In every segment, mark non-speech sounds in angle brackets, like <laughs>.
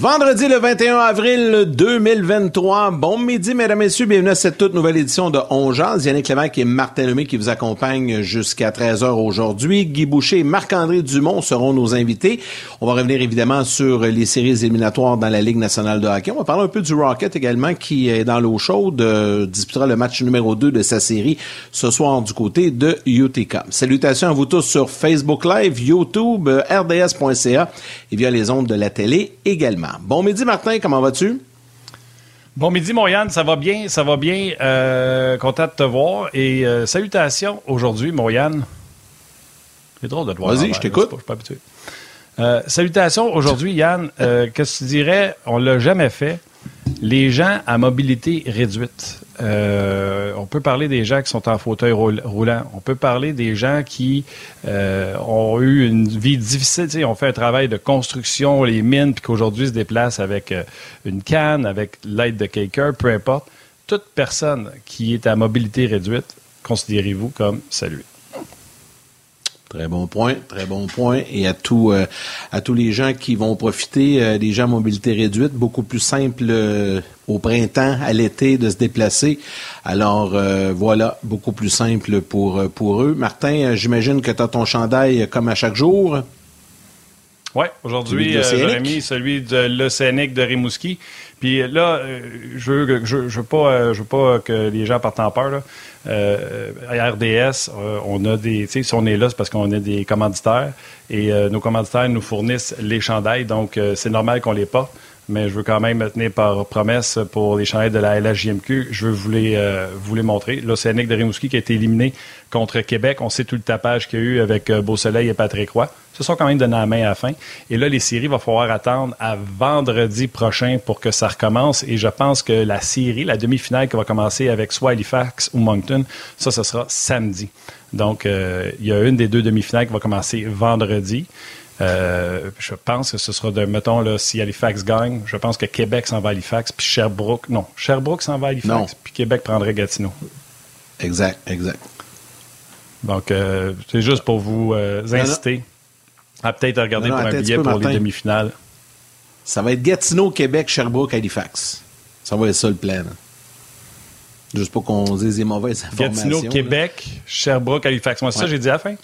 Vendredi le 21 avril 2023. Bon midi, mesdames et messieurs. Bienvenue à cette toute nouvelle édition de Ongeance. Yannick Lévesque et Martin Lemay qui vous accompagnent jusqu'à 13h aujourd'hui. Guy Boucher et Marc-André Dumont seront nos invités. On va revenir évidemment sur les séries éliminatoires dans la Ligue nationale de hockey. On va parler un peu du Rocket également qui est dans l'eau chaude, euh, disputera le match numéro 2 de sa série ce soir du côté de UTK. Salutations à vous tous sur Facebook Live, YouTube, RDS.ca et via les ondes de la télé également. Bon midi, Martin, comment vas-tu? Bon midi, mon Yann, ça va bien, ça va bien. Euh, content de te voir. Et euh, salutations aujourd'hui, mon Yann. C'est drôle de te voir. Vas-y, je t'écoute. Je suis pas habitué. Euh, salutations aujourd'hui, Yann. Qu'est-ce que tu dirais? On l'a jamais fait. Les gens à mobilité réduite. Euh, on peut parler des gens qui sont en fauteuil roulant. On peut parler des gens qui euh, ont eu une vie difficile. Tu sais, ont fait un travail de construction, les mines, puis qu'aujourd'hui se déplacent avec euh, une canne, avec l'aide de quelqu'un, peu importe. Toute personne qui est à mobilité réduite, considérez-vous comme saluée. Très bon point, très bon point. Et à tous, euh, à tous les gens qui vont profiter euh, des gens à mobilité réduite, beaucoup plus simple euh, au printemps, à l'été, de se déplacer. Alors voilà, beaucoup plus simple pour, pour eux. Martin, j'imagine que tu as ton chandail comme à chaque jour. Oui, aujourd'hui, j'ai mis celui de l'Océanique de Rimouski. Puis là, je veux, je, veux pas, je veux pas que les gens partent en peur. Là. Euh, à RDS, euh, on a des, si on est là, c'est parce qu'on a des commanditaires et euh, nos commanditaires nous fournissent les chandails, donc c'est normal qu'on les porte mais je veux quand même me tenir par promesse pour les chandails de la LHJMQ. Je veux vous les, euh, vous les montrer. L'Océanique de Rimouski qui a été éliminé contre Québec. On sait tout le tapage qu'il y a eu avec euh, Beau Soleil et Patrick Roy. Ce sont quand même donné la main à la fin. Et là, les séries, il va falloir attendre à vendredi prochain pour que ça recommence. Et je pense que la série, la demi-finale qui va commencer avec soit Halifax ou Moncton, ça, ce sera samedi. Donc, euh, il y a une des deux demi-finales qui va commencer vendredi. Euh, je pense que ce sera de, mettons, là, si Halifax gagne, je pense que Québec s'en va à Halifax, puis Sherbrooke, non, Sherbrooke s'en va à Halifax, puis Québec prendrait Gatineau. Exact, exact. Donc, euh, c'est juste pour vous euh, inciter à peut-être regarder pour un billet pour les demi-finales. Ça va être Gatineau, Québec, Sherbrooke, Halifax. Ça va être ça le plan. Juste pour qu'on dise des mauvaises informations. Gatineau, Québec, Sherbrooke, Halifax. Moi, c'est ça j'ai dit à la fin.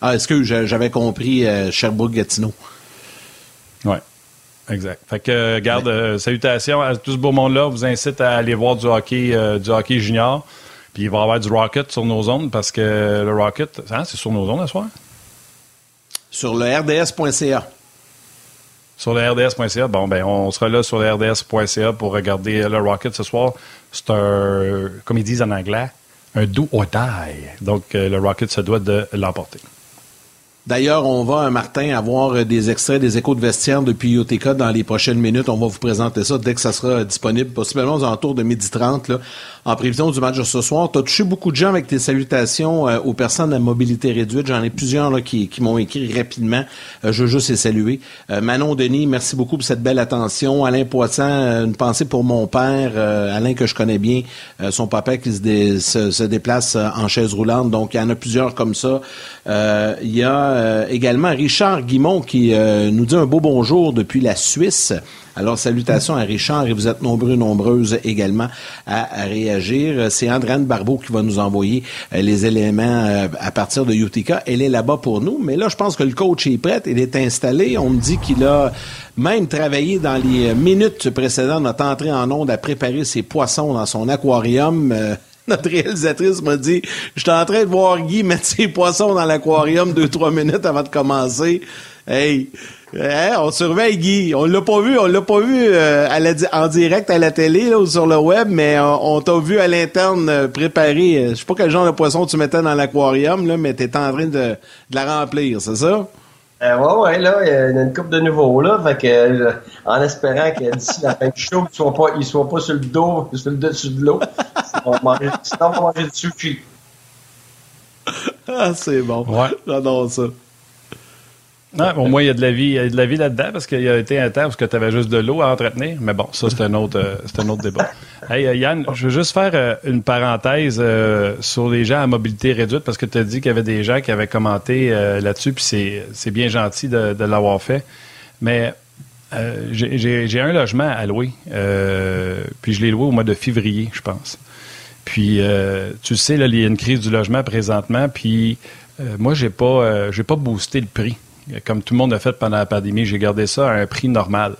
Ah, est-ce que j'avais compris euh, Sherbrooke-Gatineau? Oui, exact. Fait que, garde, euh, salutations à tout ce beau monde-là. vous incite à aller voir du hockey, euh, du hockey junior. Puis il va y avoir du Rocket sur nos zones parce que le Rocket, hein, c'est sur nos zones ce soir? Sur le RDS.ca. Sur le RDS.ca. Bon, ben, on sera là sur le RDS.ca pour regarder le Rocket ce soir. C'est un, comme ils disent en anglais, un do or die. Donc, euh, le Rocket se doit de l'emporter. D'ailleurs, on va, Martin, avoir euh, des extraits des échos de vestiaire depuis UTK dans les prochaines minutes. On va vous présenter ça dès que ça sera disponible, possiblement aux alentours de midi 30, là, en prévision du match de ce soir. Tu as touché beaucoup de gens avec tes salutations euh, aux personnes à mobilité réduite. J'en ai plusieurs là, qui, qui m'ont écrit rapidement. Euh, je veux juste les saluer. Manon Denis, merci beaucoup pour cette belle attention. Alain Poisson, une pensée pour mon père, Alain que je connais bien, son papa qui se, déplace en chaise roulante. Donc, il y en a plusieurs comme ça. Il y a euh, également Richard Guimont qui euh, nous dit un beau bonjour depuis la Suisse. Alors, salutations à Richard et vous êtes nombreux, nombreuses également à, réagir. C'est Andréane Barbeau qui va nous envoyer euh, les éléments à partir de Utica. Elle est là-bas pour nous, mais là, je pense que le coach est prêt, il est installé. On me dit qu'il a même travaillé dans les minutes précédentes, notre entrée en onde à préparer ses poissons dans son aquarium. <laughs> notre réalisatrice m'a dit Je suis en train de voir Guy mettre ses poissons dans l'aquarium deux, trois minutes avant de commencer. Hey, hein, on surveille Guy. On l'a pas vu, on l'a pas vu euh, en direct à la télé ou sur le web, mais on, t'a vu à l'interne euh, préparer. Je sais pas quel genre de poisson tu mettais dans l'aquarium, là, mais t'étais en train de, de la remplir, c'est ça? Euh, ouais, ouais, là, il y a une coupe de nouveau, là. Fait que, euh, en espérant que d'ici la fin du show, il ne soit pas, il soit pas sur le dos, sur le dessus de l'eau. sinon, on va manger dessus, Ah, c'est bon. Ouais. J'adore ça. Non, au moins, il y a de la vie, il y a de la vie là-dedans parce qu'il y a été un temps parce que tu avais juste de l'eau à entretenir. Mais bon, ça, c'est un autre, euh, c'est un autre débat. <laughs> Hey, euh, Yann, je veux juste faire euh, une parenthèse sur les gens à mobilité réduite parce que tu as dit qu'il y avait des gens qui avaient commenté là-dessus, puis c'est, c'est bien gentil de, de l'avoir fait. Mais Euh, j'ai un logement à louer, puis je l'ai loué au mois de février, je pense. Puis, tu sais, là, il y a une crise du logement présentement, puis moi, j'ai pas, j'ai pas boosté le prix. Comme tout le monde a fait pendant la pandémie, j'ai gardé ça à un prix normal.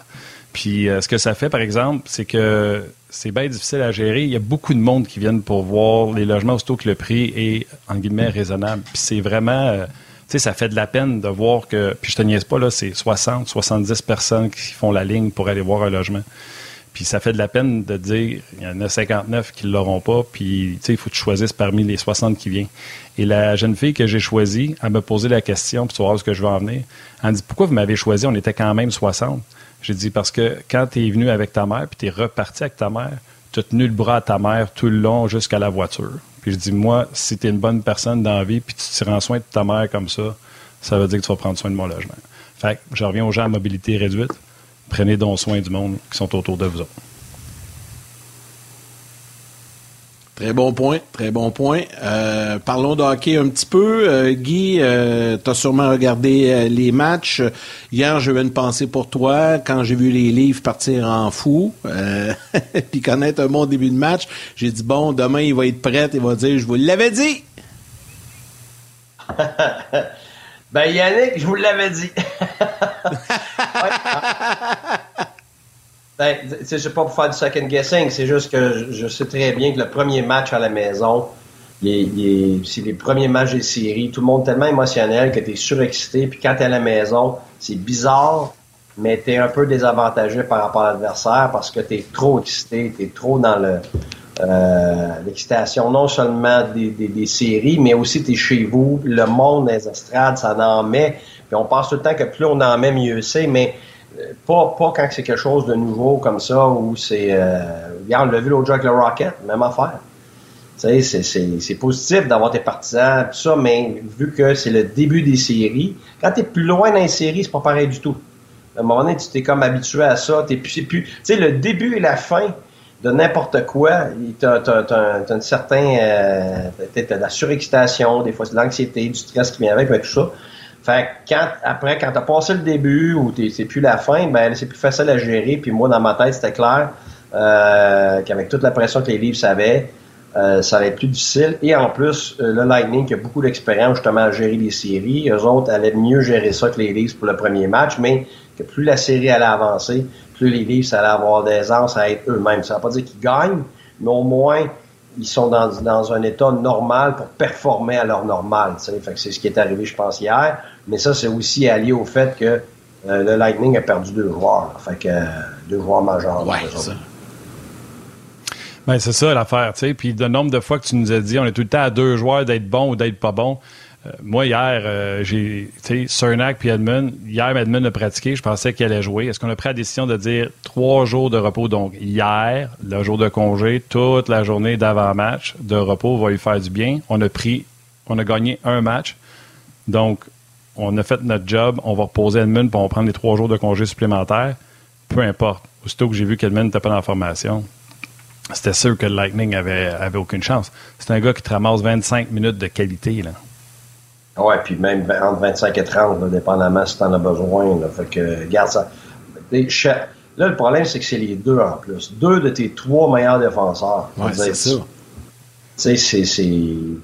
Puis, ce que ça fait, par exemple, c'est que c'est bien difficile à gérer. Il y a beaucoup de monde qui viennent pour voir les logements aussitôt que le prix est, en guillemets, raisonnable. Puis, c'est vraiment sais, ça fait de la peine de voir que, puis je te niaise pas, là, c'est 60, 70 personnes qui font la ligne pour aller voir un logement. Puis ça fait de la peine de dire, il y en a 59 qui ne l'auront pas, puis il faut que tu choisisses parmi les 60 qui viennent. Et la jeune fille que j'ai choisie, elle me posé la question, puis tu vas voir ce que je veux en venir. Elle me dit, pourquoi vous m'avez choisi? On était quand même 60. J'ai dit, parce que quand tu es venu avec ta mère, puis tu es reparti avec ta mère, tu as tenu le bras à ta mère tout le long jusqu'à la voiture. Puis je dis, moi, si tu es une bonne personne dans la vie, puis tu te rends soin de ta mère comme ça, ça veut dire que tu vas prendre soin de mon logement. Fait que je reviens aux gens à mobilité réduite. Prenez donc soin du monde qui sont autour de vous autres. Très bon point, très bon point. Euh, parlons de hockey un petit peu. Euh, Guy, euh, tu as sûrement regardé les matchs. Hier, j'ai eu une pensée pour toi quand j'ai vu les livres partir en fou, <laughs> puis connaître un bon début de match. J'ai dit, bon, demain, il va être prêt, il va dire, je vous l'avais dit. <laughs> ben Yannick, je vous l'avais dit. <laughs> Ben, c'est pas pour faire du second guessing, c'est juste que je, sais très bien que le premier match à la maison, c'est les premiers matchs des séries, tout le monde tellement émotionnel que tu es surexcité, puis quand tu es à la maison, c'est bizarre, mais tu es un peu désavantagé par rapport à l'adversaire parce que tu es trop excité, tu es trop dans euh, l'excitation non seulement des, des, séries, mais aussi tu es chez vous, le monde des estrades, ça en met, puis on pense tout le temps que plus on en met, mieux c'est, mais pas, pas quand c'est quelque chose de nouveau comme ça, où c'est... Euh, regarde, on l'a vu l'autre jour avec le Rocket, même affaire. Tu sais, c'est positif d'avoir tes partisans, tout ça, mais vu que c'est le début des séries, quand tu es plus loin dans les séries, c'est pas pareil du tout. À un moment donné, tu t'es comme habitué à ça. T'es plus, plus, tu sais, le début et la fin de n'importe quoi, tu as, un certain, euh, t'as de la surexcitation, des fois c'est de l'anxiété, du stress qui vient avec tout ça. Fait que quand, après, quand t'as passé le début ou c'est plus la fin, ben c'est plus facile à gérer. Puis moi, dans ma tête, c'était clair euh, qu'avec toute la pression que les livres savaient, euh, ça allait être plus difficile. Et en plus, euh, le Lightning qui a beaucoup d'expérience justement à gérer les séries, eux autres allaient mieux gérer ça que les Leafs pour le premier match, mais que plus la série allait avancer, plus les Leafs allaient avoir des ans à être eux-mêmes. Ça ne veut pas dire qu'ils gagnent, mais au moins ils sont dans, dans, un état normal pour performer à leur normal. Fait que c'est ce qui est arrivé, je pense, hier. Mais ça, c'est aussi allié au fait que euh, le Lightning a perdu deux joueurs. Fait que euh, deux joueurs majeurs. Ouais, ça. Ben, c'est ça l'affaire, tu sais. Puis le nombre de fois que tu nous as dit, on est tout le temps à deux joueurs d'être bon ou d'être pas bon. Euh, moi, hier, euh, j'ai, tu Cernak puis Edmund, hier, Edmund a pratiqué, je pensais qu'il allait jouer. Est-ce qu'on a pris la décision de dire trois jours de repos? Donc, hier, le jour de congé, toute la journée d'avant-match de repos va lui faire du bien. On a pris, on a gagné un match. Donc, on a fait notre job, on va reposer Edmund, puis on va prendre les trois jours de congé supplémentaires. Peu importe. Aussitôt que j'ai vu qu'Edmund n'était pas dans la formation, c'était sûr que le Lightning avait, avait aucune chance. C'est un gars qui te ramasse 25 minutes de qualité, là. Ouais, puis même entre 25 et 30, dépendamment si tu en as besoin. Là. Fait que, garde ça. Là, le problème, c'est que c'est les deux en plus. Deux de tes trois meilleurs défenseurs. Ouais, c'est ça. Tu sais, c'est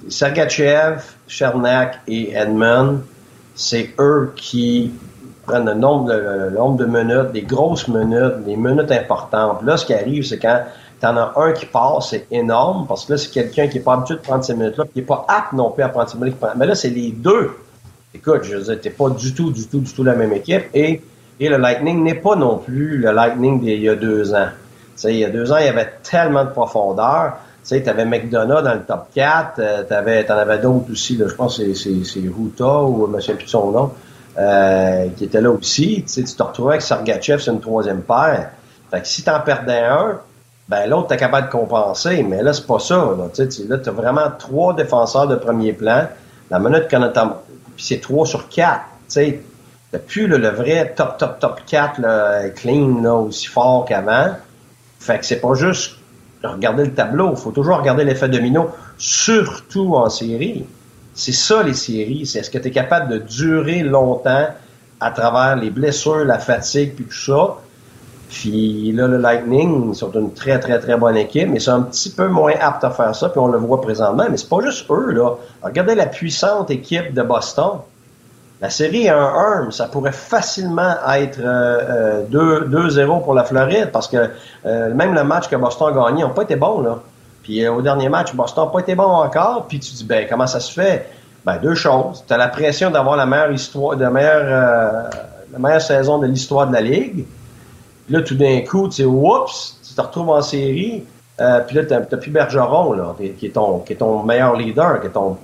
Sergachev, Chernak et Edmund c'est eux qui prennent le nombre, de, nombre de minutes, des grosses minutes, des minutes importantes. Là, ce qui arrive, c'est quand tu en as un qui passe, c'est énorme, parce que là, c'est quelqu'un qui n'est pas habitué de prendre ces minutes-là, qui n'est pas apte non plus à prendre ces minutes. Mais là, c'est les deux. Écoute, je veux dire, t'es pas du tout, du tout, du tout la même équipe. Et, et le Lightning n'est pas non plus le Lightning d'il y a deux ans. Tu sais, il y a deux ans, il y avait tellement de profondeur. Tu sais, avais McDonough dans le top 4, euh, t'avais, t'en avais d'autres aussi, je pense que c'est, c'est, Ruta ou euh, M. plus son nom, euh, qui était là aussi. Tu sais, tu te retrouvais avec Sergachev, c'est une troisième paire. Fait que si t'en perdais un, ben l'autre, t'es capable de compenser. Mais là, c'est pas ça. Là, tu t'as vraiment trois défenseurs de premier plan. La minute qu'on a c'est trois sur quatre. Tu plus le vrai top, top, top 4 là, clean, là, aussi fort qu'avant. Fait que c'est pas juste regarder le tableau. Faut toujours regarder l'effet domino, surtout en série. C'est ça, les séries. C'est est-ce que tu es capable de durer longtemps à travers les blessures, la fatigue, puis tout ça? Puis là, le Lightning, sont une très, très, très bonne équipe, mais ils sont un petit peu moins aptes à faire ça, puis on le voit présentement. Mais c'est pas juste eux, là. Regardez la puissante équipe de Boston. La série 1-1, ça pourrait facilement être 2-0 euh, pour la Floride, parce que euh, même le match que Boston a gagné n'a pas été bon, là. Puis euh, au dernier match, Boston n'a pas été bon encore, puis tu dis, ben comment ça se fait? Ben, deux choses. Tu as la pression d'avoir la meilleure histoire, meilleure, la meilleure saison de l'histoire de la Ligue. Là, tout d'un coup, tu sais, oups, tu te retrouves en série. Euh, puis là, tu n'as plus Bergeron, là, qui est, ton, qui est ton meilleur leader, qui est ton,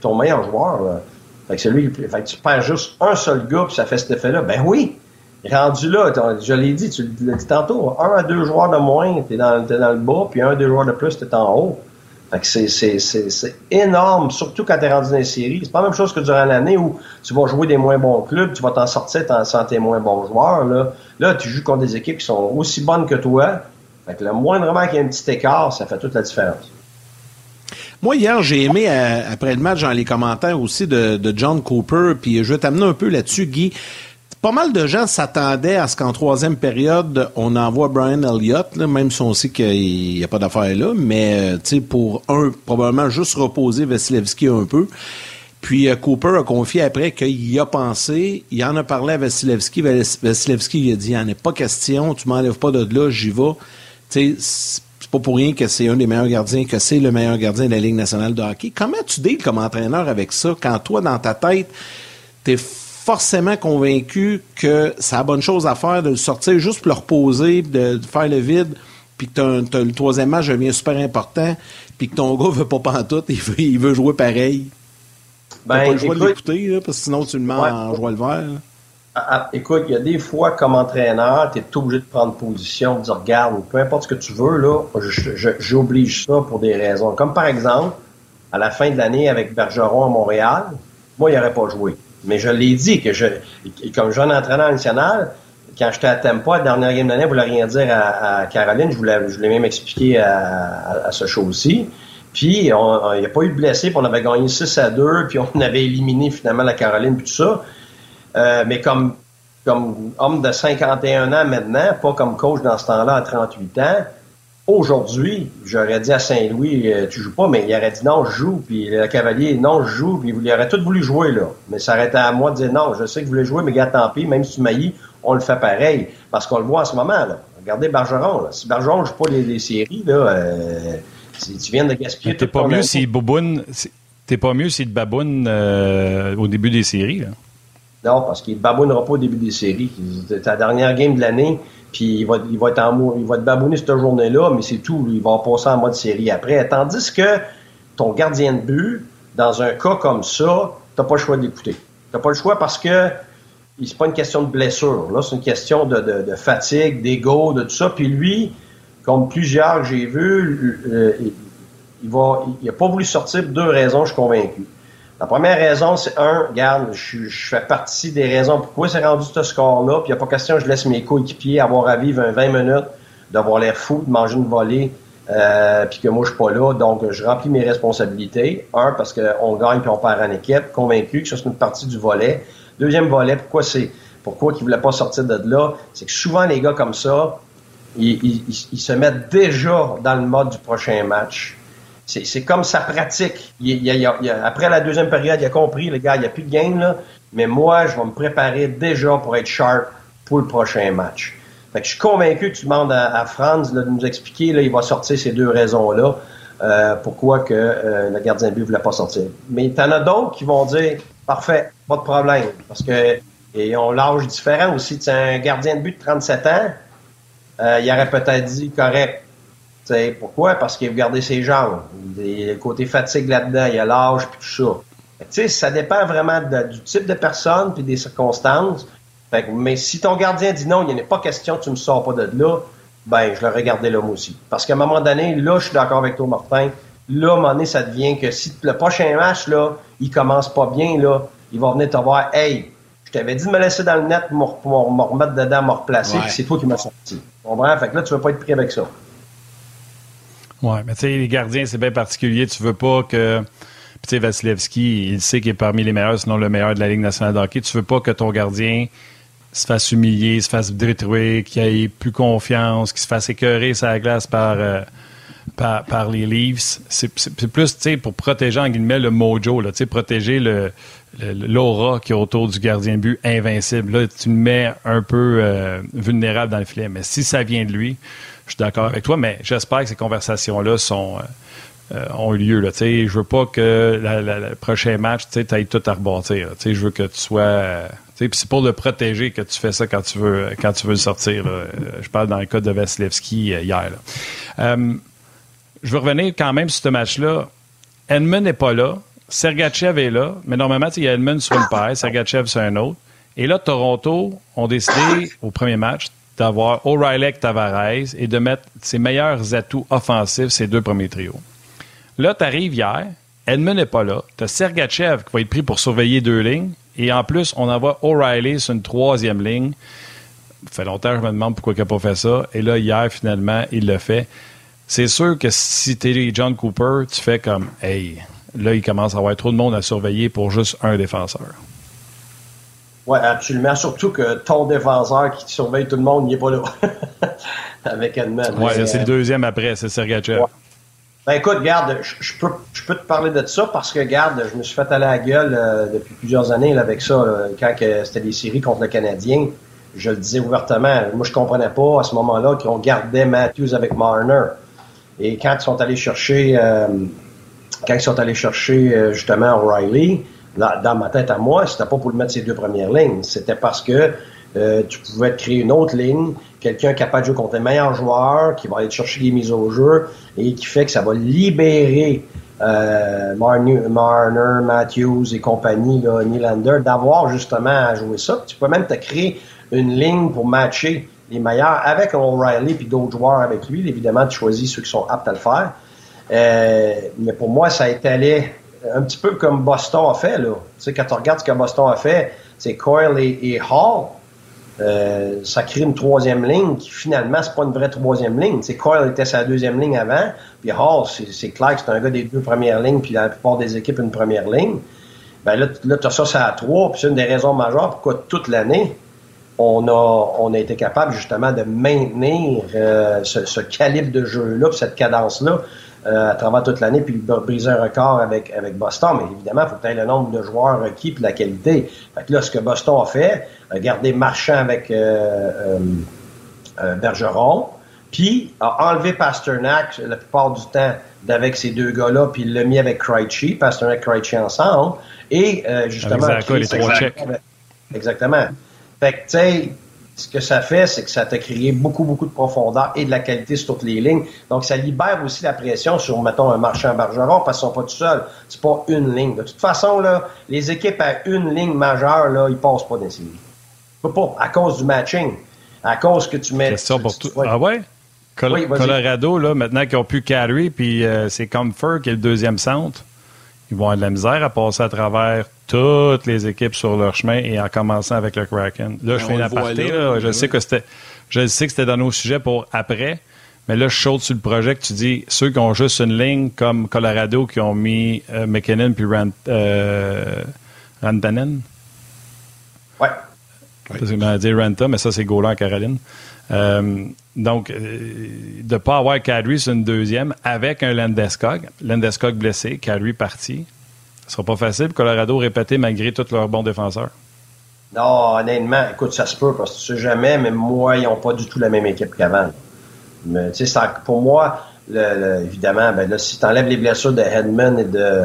ton meilleur joueur. Fait que c'est lui, fait que tu perds juste un seul gars, puis ça fait cet effet-là. Ben oui! Rendu là, je l'ai dit, tu l'as dit tantôt, un à deux joueurs de moins, t'es es dans le bas, puis un à deux joueurs de plus, t'es en haut. C'est énorme, surtout quand tu es rendu dans les séries. C'est pas la même chose que durant l'année où tu vas jouer des moins bons clubs, tu vas t'en sortir sans tes moins bons joueurs. Là. là, tu joues contre des équipes qui sont aussi bonnes que toi. Fait que le moindrement qu'il y ait un petit écart, ça fait toute la différence. Moi, hier, j'ai aimé, euh, après le match, dans les commentaires aussi de, de John Cooper, puis je vais t'amener un peu là-dessus, Guy pas mal de gens s'attendaient à ce qu'en troisième période, on envoie Brian Elliott, même si on sait qu'il n'y a pas d'affaire là, mais euh, pour un, probablement juste reposer Vasilevski un peu. Puis euh, Cooper a confié après qu'il y a pensé, il en a parlé à Vasilevski. Vasilevski il a dit, il n'en est pas question, tu m'enlèves pas de là, j'y vais. c'est pas pour rien que c'est un des meilleurs gardiens, que c'est le meilleur gardien de la Ligue nationale de hockey. Comment tu deals comme entraîneur avec ça quand toi, dans ta tête, t'es forcément convaincu que c'est la bonne chose à faire de le sortir juste pour le reposer, de, faire le vide, puis que le troisième match devient super important, puis que ton <laughs> gars veut pas pantoute, il veut, il veut jouer pareil. Ben, pas le choix de l'écouter, parce que sinon tu le mets en joie le vert. Ah, ah, écoute, il y a des fois, comme entraîneur, tu es obligé de prendre position, de dire, regarde, peu importe ce que tu veux, là, j'oblige ça pour des raisons. Comme par exemple, à la fin de l'année avec Bergeron à Montréal, moi, il n'aurait pas joué. Mais je l'ai dit que je, comme jeune entraîneur national, quand j'étais à Tampa, la dernière game d'année, je voulais rien dire à, Caroline. Je voulais, je même expliquer à, ce show-ci. Puis, il n'y a pas eu de blessés, puis on avait gagné 6 à 2, puis on avait éliminé finalement la Caroline, puis tout ça. Euh, mais comme, comme homme de 51 ans maintenant, pas comme coach dans ce temps-là à 38 ans, Aujourd'hui, j'aurais dit à Saint-Louis, euh, tu joues pas, mais il aurait dit non, je joue, puis le cavalier, non, je joue, puis il aurait tout voulu jouer, là. Mais ça aurait été à moi de dire non, je sais que vous voulez jouer, mais gars, tant pis, même si tu maillis, on le fait pareil. Parce qu'on le voit en ce moment, là. Regardez Bergeron, là. Si Bergeron ne joue pas les, séries, là, euh, si tu viens de gaspiller. T'es pas, mieux baboune, t'es pas mieux s'il baboune euh, au début des séries, là? Non, parce qu'il babounera pas au début des séries. Ta dernière game de l'année, puis il va, il va être en il va être cette journée-là, mais c'est tout. Il va passer en mode série après. Tandis que ton gardien de but, dans un cas comme ça, t'as pas le choix d'écouter. T'as pas le choix parce que c'est pas une question de blessure. Là, c'est une question de, de, de fatigue, d'ego, de tout ça. Puis lui, comme plusieurs que j'ai vus, euh, il, va, il pas voulu sortir pour deux raisons, je suis convaincu. La première raison, c'est un, regarde, je, fais partie des raisons pourquoi c'est rendu ce score-là, puis il n'y a pas question, je laisse mes coéquipiers avoir à vivre un 20 minutes, d'avoir l'air fou, de manger une volée, euh, puis que moi je suis pas là, donc je remplis mes responsabilités. Un, parce qu'on gagne puis on perd en équipe, convaincu que ça c'est une partie du volet. Deuxième volet, pourquoi c'est pourquoi qu'ils voulaient pas sortir de là, c'est que souvent les gars comme ça, ils, ils se mettent déjà dans le mode du prochain match c'est comme sa pratique. après la deuxième période, il a compris, le gars, il n'y a plus de game, là, mais moi, je vais me préparer déjà pour être sharp pour le prochain match. Fait que je suis convaincu que tu demandes à, Franz de nous expliquer, là, il va sortir ces deux raisons-là, euh, pourquoi que euh, le gardien de but ne voulait pas sortir. Mais tu en as d'autres qui vont dire, parfait, pas de problème, parce que ils ont l'âge différent aussi. Tu un gardien de but de 37 ans, euh, il aurait peut-être dit, correct, pourquoi? Parce qu'il veut garder ses jambes. Il y a le côté fatigue là-dedans, il y a l'âge puis tout ça. ça dépend vraiment du type de personne puis des circonstances. mais si ton gardien dit non, il n'y a pas question, tu me sors pas de là, ben je le regardais là moi aussi. Parce qu'à un moment donné, là, je suis d'accord avec toi, Martin. Là, à un moment donné, ça devient que si le prochain match, là, il commence pas bien, là, il va venir te voir, hey, je t'avais dit de me laisser dans le net pour me remettre dedans, me replacer, puis c'est toi qui m'as sorti. Tu comprends? Fait que là, tu veux pas être pris avec ça. Oui, mais tu sais, les gardiens, c'est bien particulier. Tu veux pas que. tu sais, Vasilevski, il sait qu'il est parmi les meilleurs, sinon le meilleur de la Ligue nationale de hockey. Tu veux pas que ton gardien se fasse humilier, se fasse détruire, qu'il ait plus confiance, qu'il se fasse écœurer sa glace par, euh, par, les Leafs. C'est plus, tu sais, pour protéger, en guillemets, le mojo, tu sais, protéger le, l'aura qui est autour du gardien but invincible. Là, tu le mets un peu euh, vulnérable dans le filet. Mais si ça vient de lui, je suis d'accord avec toi, mais j'espère que ces conversations-là sont... Euh, euh, ont eu lieu. Là. Je veux pas que le prochain match, tu ailles tout à rebâtir. Je veux que tu sois. c'est pour le protéger que tu fais ça quand tu veux quand tu veux le sortir. Je parle dans le cas de Vasilevski hier. je veux revenir quand même sur ce match-là. Edmund n'est pas là. Sergachev est là, mais normalement, il y a Edmund sur une paire, Sergachev sur un autre. Et là, Toronto ont décidé, au premier match, d'avoir O'Reilly Tavares et de mettre ses meilleurs atouts offensifs, ces deux premiers trios. Là, tu arrives hier, Edmund n'est pas là, tu as Sergachev qui va être pris pour surveiller deux lignes, et en plus, on envoie O'Reilly sur une troisième ligne. Ça fait longtemps que je me demande pourquoi il n'a pas fait ça. Et là, hier, finalement, il le fait. C'est sûr que si tu es John Cooper, tu fais comme Hey, là, il commence à avoir trop de monde à surveiller pour juste un défenseur. Oui, absolument. Surtout que ton défenseur qui surveille tout le monde, il n'est pas là. <laughs> Avec Edmund. Oui, c'est le euh, deuxième après, c'est Sergachev. Ben écoute, garde, je, peux, je peux te parler de ça parce que, garde, je me suis fait aller à la gueule euh, depuis plusieurs années avec ça, quand c'était des séries contre le Canadien. Je le disais ouvertement. Moi, je comprenais pas à ce moment-là qu'on gardait Matthews avec Marner. Et quand ils sont allés chercher euh, quand ils sont allés chercher justement O'Reilly, dans, ma tête à moi, c'était pas pour le mettre ses deux premières lignes. C'était parce que euh, tu pouvais créer une autre ligne, quelqu'un capable de jouer contre les meilleurs joueurs, qui va aller chercher les mises au jeu et qui fait que ça va libérer euh, Marner, Matthews et compagnie, là, Nylander, d'avoir justement à jouer ça. Tu peux même te créer une ligne pour matcher les meilleurs avec O'Reilly puis d'autres joueurs avec lui. Évidemment, tu choisis ceux qui sont aptes à le faire. Euh, mais pour moi, ça allé un petit peu comme Boston a fait. Là. Tu sais, quand tu regardes ce que Boston a fait, c'est Coyle et, Hall. Euh, ça crée une troisième ligne qui finalement c'est pas une vraie troisième ligne. C'est Coyle était sa deuxième ligne avant, puis Hall c'est clair que c'est un gars des deux premières lignes, puis la plupart des équipes une première ligne. Ben là, là tu as ça, ça à trois, puis c'est une des raisons majeures pourquoi toute l'année on a on a été capable justement de maintenir euh, ce, ce, calibre de jeu-là, cette cadence-là. Euh, à travers toute l'année, puis briser un record avec, avec Boston. Mais évidemment, il faut tu le nombre de joueurs requis puis la qualité. Fait que là, ce que Boston a fait, a gardé Marchand avec euh, euh, Bergeron, puis a enlevé Pasternak la plupart du temps d'avec ces deux gars-là, puis il l'a mis avec Krejci, Pasternak Krejci ensemble, et justement... Exactement. Fait que, tu sais, ce que ça fait, c'est que ça t'a créé beaucoup, beaucoup de profondeur et de la qualité sur toutes les lignes. Donc, ça libère aussi la pression sur, mettons, un marchand bargeron parce qu'ils sont pas tout seuls. C'est pas une ligne. De toute façon, là, les équipes à une ligne majeure, là, ils passent pas dans ces Pas, à cause du matching. À cause que tu mets. Question pour tout. Ah ouais? Colorado, là, maintenant qu'ils ont pu carry, puis euh, c'est Comfort qui est le deuxième centre ils vont avoir de la misère à passer à travers toutes les équipes sur leur chemin et en commençant avec le Kraken. Là, je ben, fais une aparté. Là, je sais que c'était, je sais que c'était dans nos sujets pour après. Mais là, je saute sur le projet que tu dis, ceux qui ont juste une ligne comme Colorado qui ont mis euh, McKinnon puis euh, Rantanen. Ouais. Parce que m'a dit Ranta, mais ça, c'est Golan Caroline. Euh, donc, euh, de ne pas avoir Kadri sur une deuxième avec un Landeskog. Landeskog blessé, Kadri parti. Ce sera pas facile. Colorado répéter malgré tous leurs bons défenseurs. Non, honnêtement, écoute, ça se peut parce que tu sais jamais, mais moi, ils n'ont pas du tout la même équipe qu'avant. Mais tu sais, pour moi, évidemment, ben si tu enlèves les blessures de Hedman et de,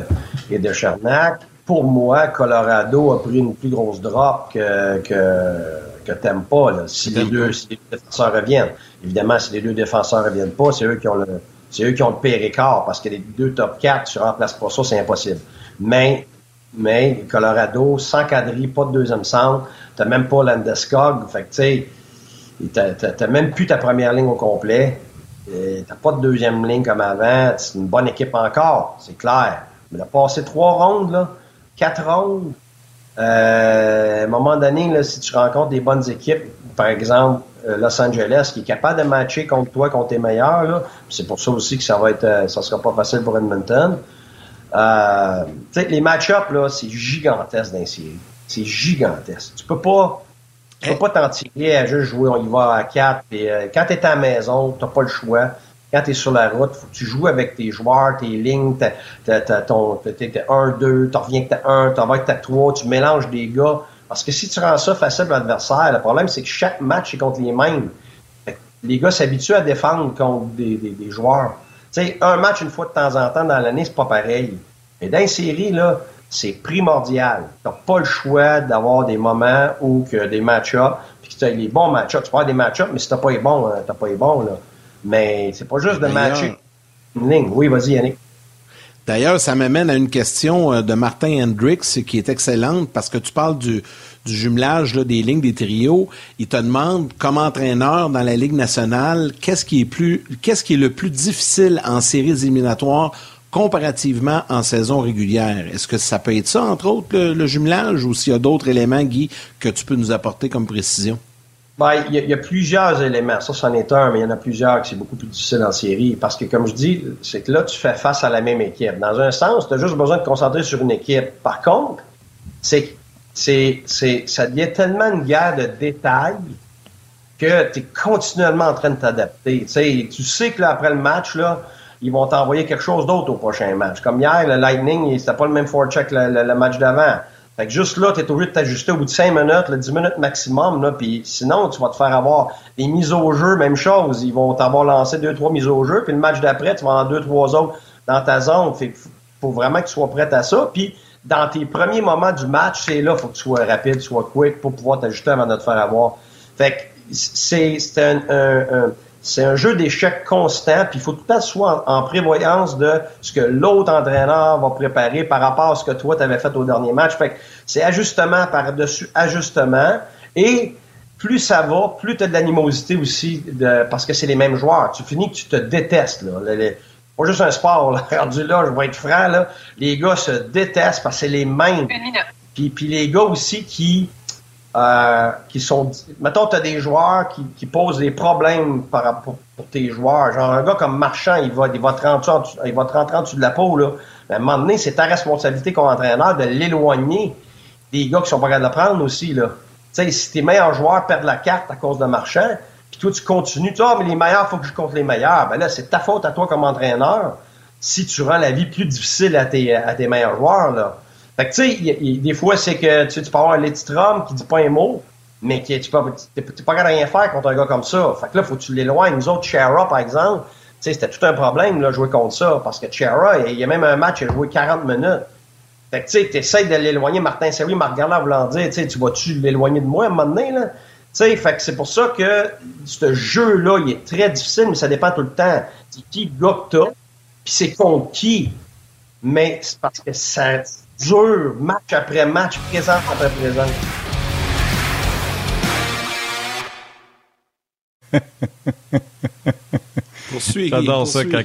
et de Chernak, pour moi, Colorado a pris une plus grosse drop que, que que pas, là, si, les deux, défenseurs reviennent. Évidemment, si les deux défenseurs reviennent pas, c'est eux qui ont le, c'est eux qui ont le pire parce que les deux top 4, tu remplaces pas ça, c'est impossible. Mais, mais, Colorado, sans quadrille, pas de deuxième centre, t'as même pas Landeskog, fait que, tu sais, t'as, t'as, même plus ta première ligne au complet, t'as pas de deuxième ligne comme avant, c'est une bonne équipe encore, c'est clair. Mais a passé trois rondes, là, quatre rondes, euh, à un moment donné, si tu rencontres des bonnes équipes, par exemple euh, Los Angeles, qui est capable de matcher contre toi, contre tes meilleurs, c'est pour ça aussi que ça va être, euh, ça sera pas facile pour Edmonton. Euh, les match-ups, là, c'est gigantesque séries. C'est gigantesque. Tu peux pas, tu peux pas t'en tirer à juste jouer, on y va à 4. Euh, quand tu es à la maison, tu pas le choix. Quand tu es sur la route, faut que tu joues avec tes joueurs, tes lignes, t'as, ton, t'es 1, 2, tu reviens que t'as 1, tu vas que t'as 3, tu mélanges des gars. Parce que si tu rends ça facile pour l'adversaire, le problème, c'est que chaque match est contre les mêmes. Les gars s'habituent à défendre contre des, des, des joueurs. Tu sais, un match une fois de temps en temps dans l'année, c'est pas pareil. Mais dans une série, là, c'est primordial. T'as pas le choix d'avoir des moments où que des match-ups, puis que tu as les bons match-ups. Tu peux avoir des match-ups, mais si t'as pas les bons, hein, t'as pas les bons, là. Mais c'est pas juste de matcher une ligne. Oui, vas-y, Yannick. D'ailleurs, ça m'amène à une question euh, de Martin Hendricks qui est excellente parce que tu parles du, jumelage des lignes des trios. Il te demande, comme entraîneur dans la Ligue nationale, qu'est-ce qui est plus, qu'est-ce qui est le plus difficile en séries éliminatoires comparativement en saison régulière? Est-ce que ça peut être ça, entre autres, le jumelage, ou s'il y a d'autres éléments, Guy, que tu peux nous apporter comme précision? Ben, il y, a plusieurs éléments. Ça, c'en est un, mais il y en a plusieurs qui c'est beaucoup plus difficile en série. Parce que, comme je dis, c'est que là, tu fais face à la même équipe. Dans un sens, tu as juste besoin de te concentrer sur une équipe. Par contre, c'est, c'est, c'est, ça devient tellement une guerre de détails que tu es continuellement en train de t'adapter. tu sais que là, après le match, là, ils vont t'envoyer quelque chose d'autre au prochain match. Comme hier, le Lightning, c'était pas le même forecheck que le match d'avant. Fait que juste là, tu es obligé de t'ajuster au bout de 5 minutes, le 10 minutes maximum, là, puis sinon, tu vas te faire avoir des mises au jeu, même chose. Ils vont t'avoir lancé deux, trois mises au jeu, puis le match d'après, tu vas en deux, trois autres dans ta zone. Fait faut vraiment que tu sois prêt à ça. Puis dans tes premiers moments du match, c'est là, faut que tu sois rapide, sois quick pour pouvoir t'ajuster avant de te faire avoir. Fait que c'est un, un c'est un jeu d'échecs constant, puis il faut tout le temps soit en, prévoyance de ce que l'autre entraîneur va préparer par rapport à ce que toi tu avais fait au dernier match. Fait que c'est ajustement par-dessus ajustement. Et plus ça va, plus tu as de l'animosité aussi, de, parce que c'est les mêmes joueurs. Tu finis que tu te détestes. Là. pas juste un sport, là. <laughs> Rendu là, je vais être franc, là. les gars se détestent parce que c'est les mêmes. Puis, puis les gars aussi qui euh, qui sont. Mettons, tu des joueurs qui, posent des problèmes par rapport pour tes joueurs. Genre, un gars comme Marchand, il va, il va, te, rentrer en, il va en dessous de la peau. Là. Mais à un moment donné, c'est ta responsabilité comme entraîneur de l'éloigner des gars qui sont pas capables de prendre aussi. Là. Tu sais, si tes meilleurs joueurs perdent la carte à cause de Marchand, puis toi, tu continues, tu dis, ah, mais les meilleurs, faut que je compte les meilleurs. Ben là, c'est ta faute à toi comme entraîneur si tu rends la vie plus difficile à tes, à tes meilleurs joueurs. Là. Fait que, tu sais, des fois, c'est que tu, peux avoir un Letitrum qui dit pas un mot, mais qui, tu peux, t'es, pas capable rien faire contre un gars comme ça. Fait que là, faut que tu l'éloignes. Nous autres, Chara, par exemple, tu sais, c'était tout un problème, là, jouer contre ça, parce que Chara, il y a même un match, il a joué 40 minutes. Fait que, tu sais, t'essayes de l'éloigner. Martin Serry m'a regardé en voulant dire, tu tu vas-tu l'éloigner de moi à un moment donné, là? Tu fait que c'est pour ça que ce jeu-là, il est très difficile, mais ça dépend tout le temps. C'est qui le gars que puis c'est contre qui. Mais c'est parce que ça, dur, match après match, présent après présent. <laughs> J'adore ça, quand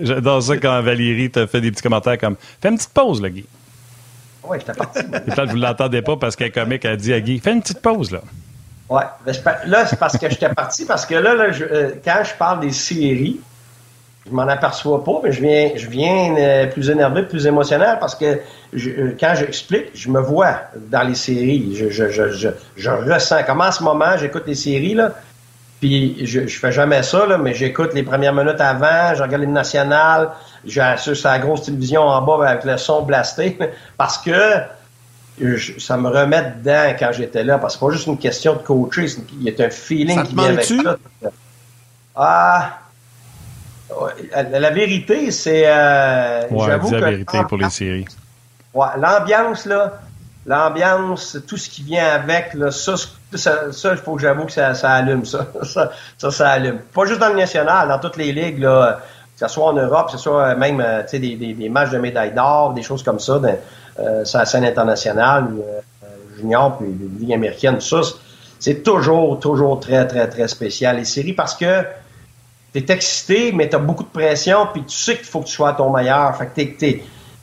j'adore ça quand Valérie te fait des petits commentaires comme Fais une petite pause, là, Guy. Oui, j'étais parti. <laughs> Et là, vous ne l'entendez pas parce qu'un comique a dit à Guy Fais une petite pause, là. Ouais, là, c'est parce que j'étais parti, parce que là, là euh, quand je parle des séries, je m'en aperçois pas, mais je viens, je viens euh, plus énervé, plus émotionnel parce que je, euh, quand j'explique, je me vois dans les séries. Je, je, je, je, ressens. Comme en ce moment, j'écoute les séries, là, puis je, je fais jamais ça, là, mais j'écoute les premières minutes avant, je regarde les nationales, j'assure la grosse télévision en bas avec le son blasté, <laughs> parce que ça me remet dedans quand j'étais là, parce que c'est pas juste une question de coacher, il y a un feeling qui vient avec ça. Ah, la, vérité, c'est. Euh, j'avoue la vérité pour les séries. Ouais, l'ambiance, là, l'ambiance, tout ce qui vient avec, là, ça, ça, il faut que j'avoue que ça, ça allume, <laughs> ça. ça. ça. allume. Pas juste dans le national, dans toutes les ligues, là, que ce soit en Europe, que ce soit même euh, des, des, des, matchs de médailles d'or, des choses comme ça, dans, euh, sur la scène internationale, euh, junior, puis les ligues américaines, ça, c'est toujours, toujours très, très, très spécial, les séries, parce que t'es excité, mais t'as beaucoup de pression, puis tu sais qu'il faut que tu sois à ton meilleur. Fait que t'es,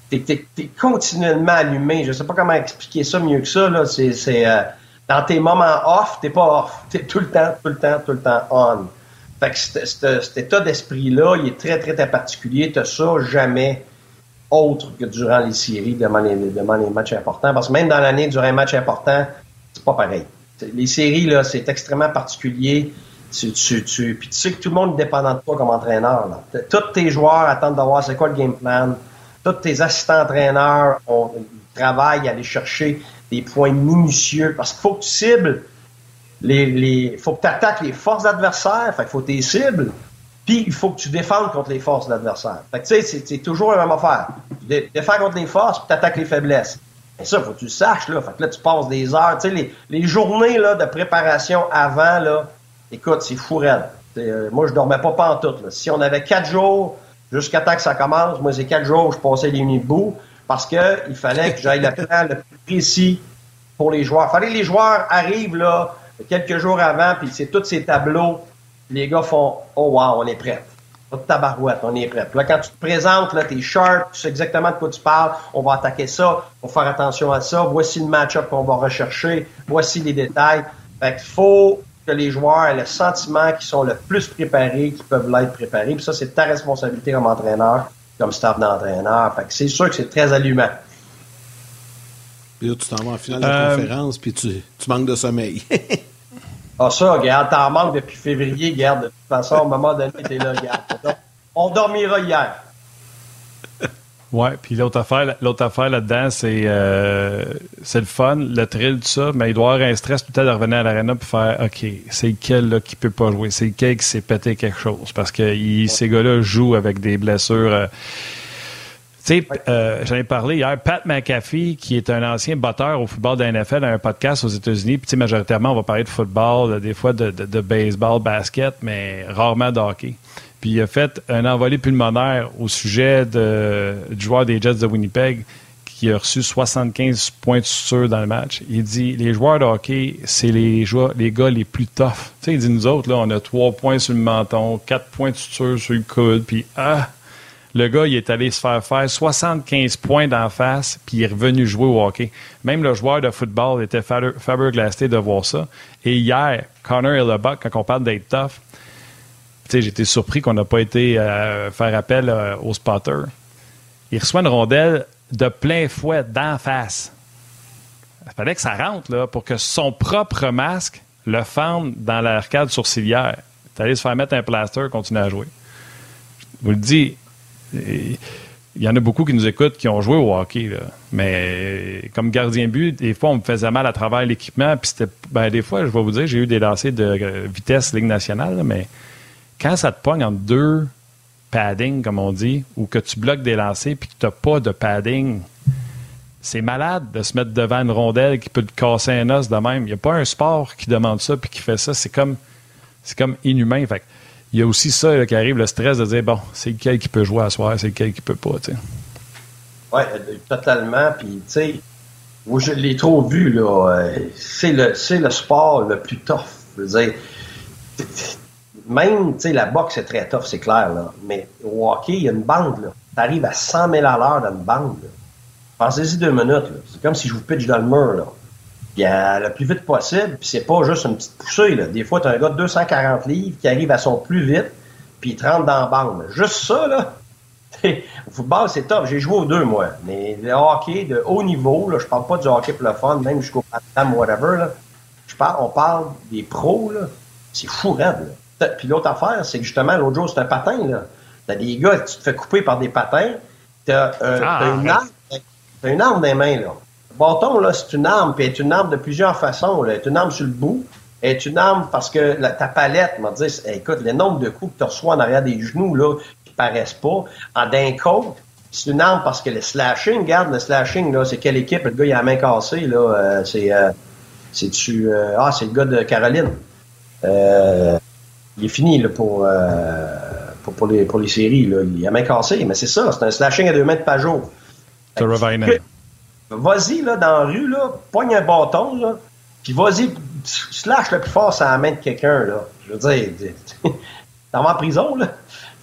t'es, t'es, continuellement allumé. Je sais pas comment expliquer ça mieux que ça. Là. C'est, c'est euh, dans tes moments off, t'es pas off. T'es tout le temps, tout le temps, tout le temps on. Fait que cet, état d'esprit-là, il est très, très, très particulier. T'as ça jamais autre que durant les séries, devant les, les matchs importants. Parce que même dans l'année, durant un match important, c'est pas pareil. Les séries, là, c'est extrêmement particulier. Tu, tu, tu, puis tu sais que tout le monde est dépendant de toi comme entraîneur. Tous tes joueurs attendent de voir c'est quoi le game plan. Tous tes assistants entraîneurs travaillent à aller chercher des points minutieux parce qu'il faut que tu cibles les, les faut que tu attaques les forces adversaires, fait qu'il faut tes cibles. Puis il faut que tu défendes contre les forces de l'adversaire. Fait que tu sais, c'est toujours la même affaire. Tu défends contre les forces, puis tu attaques les faiblesses. Et ça, faut que tu le saches, là. Fait que là, tu passes des heures. Tu sais, les, les, journées là, de préparation avant, là, écoute, c'est fou raide. Euh, moi, je dormais pas pantoute. Là. Si on avait quatre jours jusqu'à temps que ça commence, moi, c'est quatre jours, je passais les nuits debout parce que il fallait que j'aille le <laughs> plan le plus précis pour les joueurs. Il fallait que les joueurs arrivent là quelques jours avant, puis c'est tous ces tableaux les gars font Oh wow, on est prêt. Pas de tabarouette, on est prêt. là, quand tu te présentes, là, t'es sharp, tu sais exactement de quoi tu parles, on va attaquer ça, on va faire attention à ça, voici le match-up qu'on va rechercher, voici les détails. Fait qu'il faut que les joueurs aient le sentiment qu'ils sont le plus préparés, qu'ils peuvent l'être préparés. Puis ça, c'est ta responsabilité comme entraîneur, comme staff d'entraîneur. Fait que c'est sûr que c'est très allumant. Puis là, tu t'en vas en finale de la euh, conférence, puis tu, tu manques de sommeil. <laughs> Ah, ça, regarde, t'en manques depuis février, garde. De toute façon, au moment donné, t'es là, garde. On dormira hier. Ouais, puis l'autre affaire, l'autre affaire là-dedans, c'est euh, c'est le fun, le thrill, tout ça, mais il doit avoir un stress tout le temps de revenir à l'arena pour faire OK, c'est lequel là, qui peut pas jouer, c'est lequel qui s'est pété quelque chose? Parce que ces gars-là jouent avec des blessures. Euh, tu sais, euh, j'en ai parlé hier. Pat McAfee, qui est un ancien batteur au football de la NFL, a un podcast aux États-Unis. Puis, majoritairement, on va parler de football, des fois de, de, baseball, basket, mais rarement de hockey. Puis, il a fait un envolé pulmonaire au sujet du joueur des Jets de Winnipeg qui a reçu 75 points de suture dans le match. Il dit les joueurs de hockey, c'est les, les gars les plus tough. Tu sais, il dit nous autres, là, on a 3 points sur le menton, 4 points de suture sur le coude, puis ah, le gars, il est allé se faire faire 75 points d'en face, puis il est revenu jouer au hockey. Même le joueur de football était flabbergasté de voir ça. Et hier, Connor et Lebuck, quand on parle d'être tough, j'étais surpris qu'on n'a pas été euh, faire appel euh, au spotter. Il reçoit une rondelle de plein fouet d'en face. Il fallait que ça rentre là, pour que son propre masque le fende dans l'arcade sourcilière. Il est allé se faire mettre un plaster, continuer à jouer. Je vous le dis, il y en a beaucoup qui nous écoutent qui ont joué au hockey. Mais comme gardien but, des fois, on me faisait mal à travers l'équipement. Ben, des fois, je vais vous dire, j'ai eu des lancers de vitesse Ligue nationale. mais quand ça te pogne entre deux padding, comme on dit, ou que tu bloques des lancers puis que tu n'as pas de padding, c'est malade de se mettre devant une rondelle qui peut te casser un os de même. Il n'y a pas un sport qui demande ça puis qui fait ça. C'est comme, c'est comme inhumain. Fait il y a aussi ça qui arrive, le stress de dire bon, c'est lequel qui peut jouer à soir, c'est lequel qui peut pas. Oui, euh, totalement. Puis, tu sais, moi, je l'ai trop vu, là. Euh, c'est le, le sport le plus tough. Je veux dire, même, tu sais, la boxe, c'est très tough, c'est clair, là. Mais au hockey, il y a une bande, là. T'arrives à 100 000 à l'heure dans une bande, Pensez-y deux minutes, là. C'est comme si je vous pitch dans le mur, là le plus vite possible, puis c'est pas juste une petite poussée. Là. Des fois, tu as un gars de 240 livres qui arrive à son plus vite, puis il te rentre dans la bande. Juste ça, là, <laughs> au football, c'est top. J'ai joué aux deux, moi. Mais le hockey de haut niveau, là, je parle pas du hockey pour le fun, même jusqu'au Patam, whatever, là. Je parle, on parle des pros, là. C'est fou là. Puis l'autre affaire, c'est que justement, l'autre jour, c'est un patin, là. T'as des gars, tu te fais couper par des patins, t'as, euh, ah, une arme, t'as une arme dans les mains, là bâton, là, c'est une arme, puis elle est une arme de plusieurs façons. Elle est une arme sur le bout, est une arme parce que ta palette, m'a dit, écoute, le nombre de coups que tu reçois en arrière des genoux, là, qui paraissent pas, en d'un côte, c'est une arme parce que le slashing, regarde, le slashing, là, c'est quelle équipe? Le gars, il a la main cassée, là, euh, c'est, euh, c'est-tu, euh, ah, c'est le gars de Caroline. Il est fini, là, pour, pour, pour, les, pour les séries, là. Il a main cassée, mais c'est ça, c'est un slashing à deux mètres par jour vas-y là, dans la rue, là, pogne un bâton, là, puis vas-y, slash le plus fort sur la main de quelqu'un. Là. Je veux dire, <laughs> t'en vas en prison, là.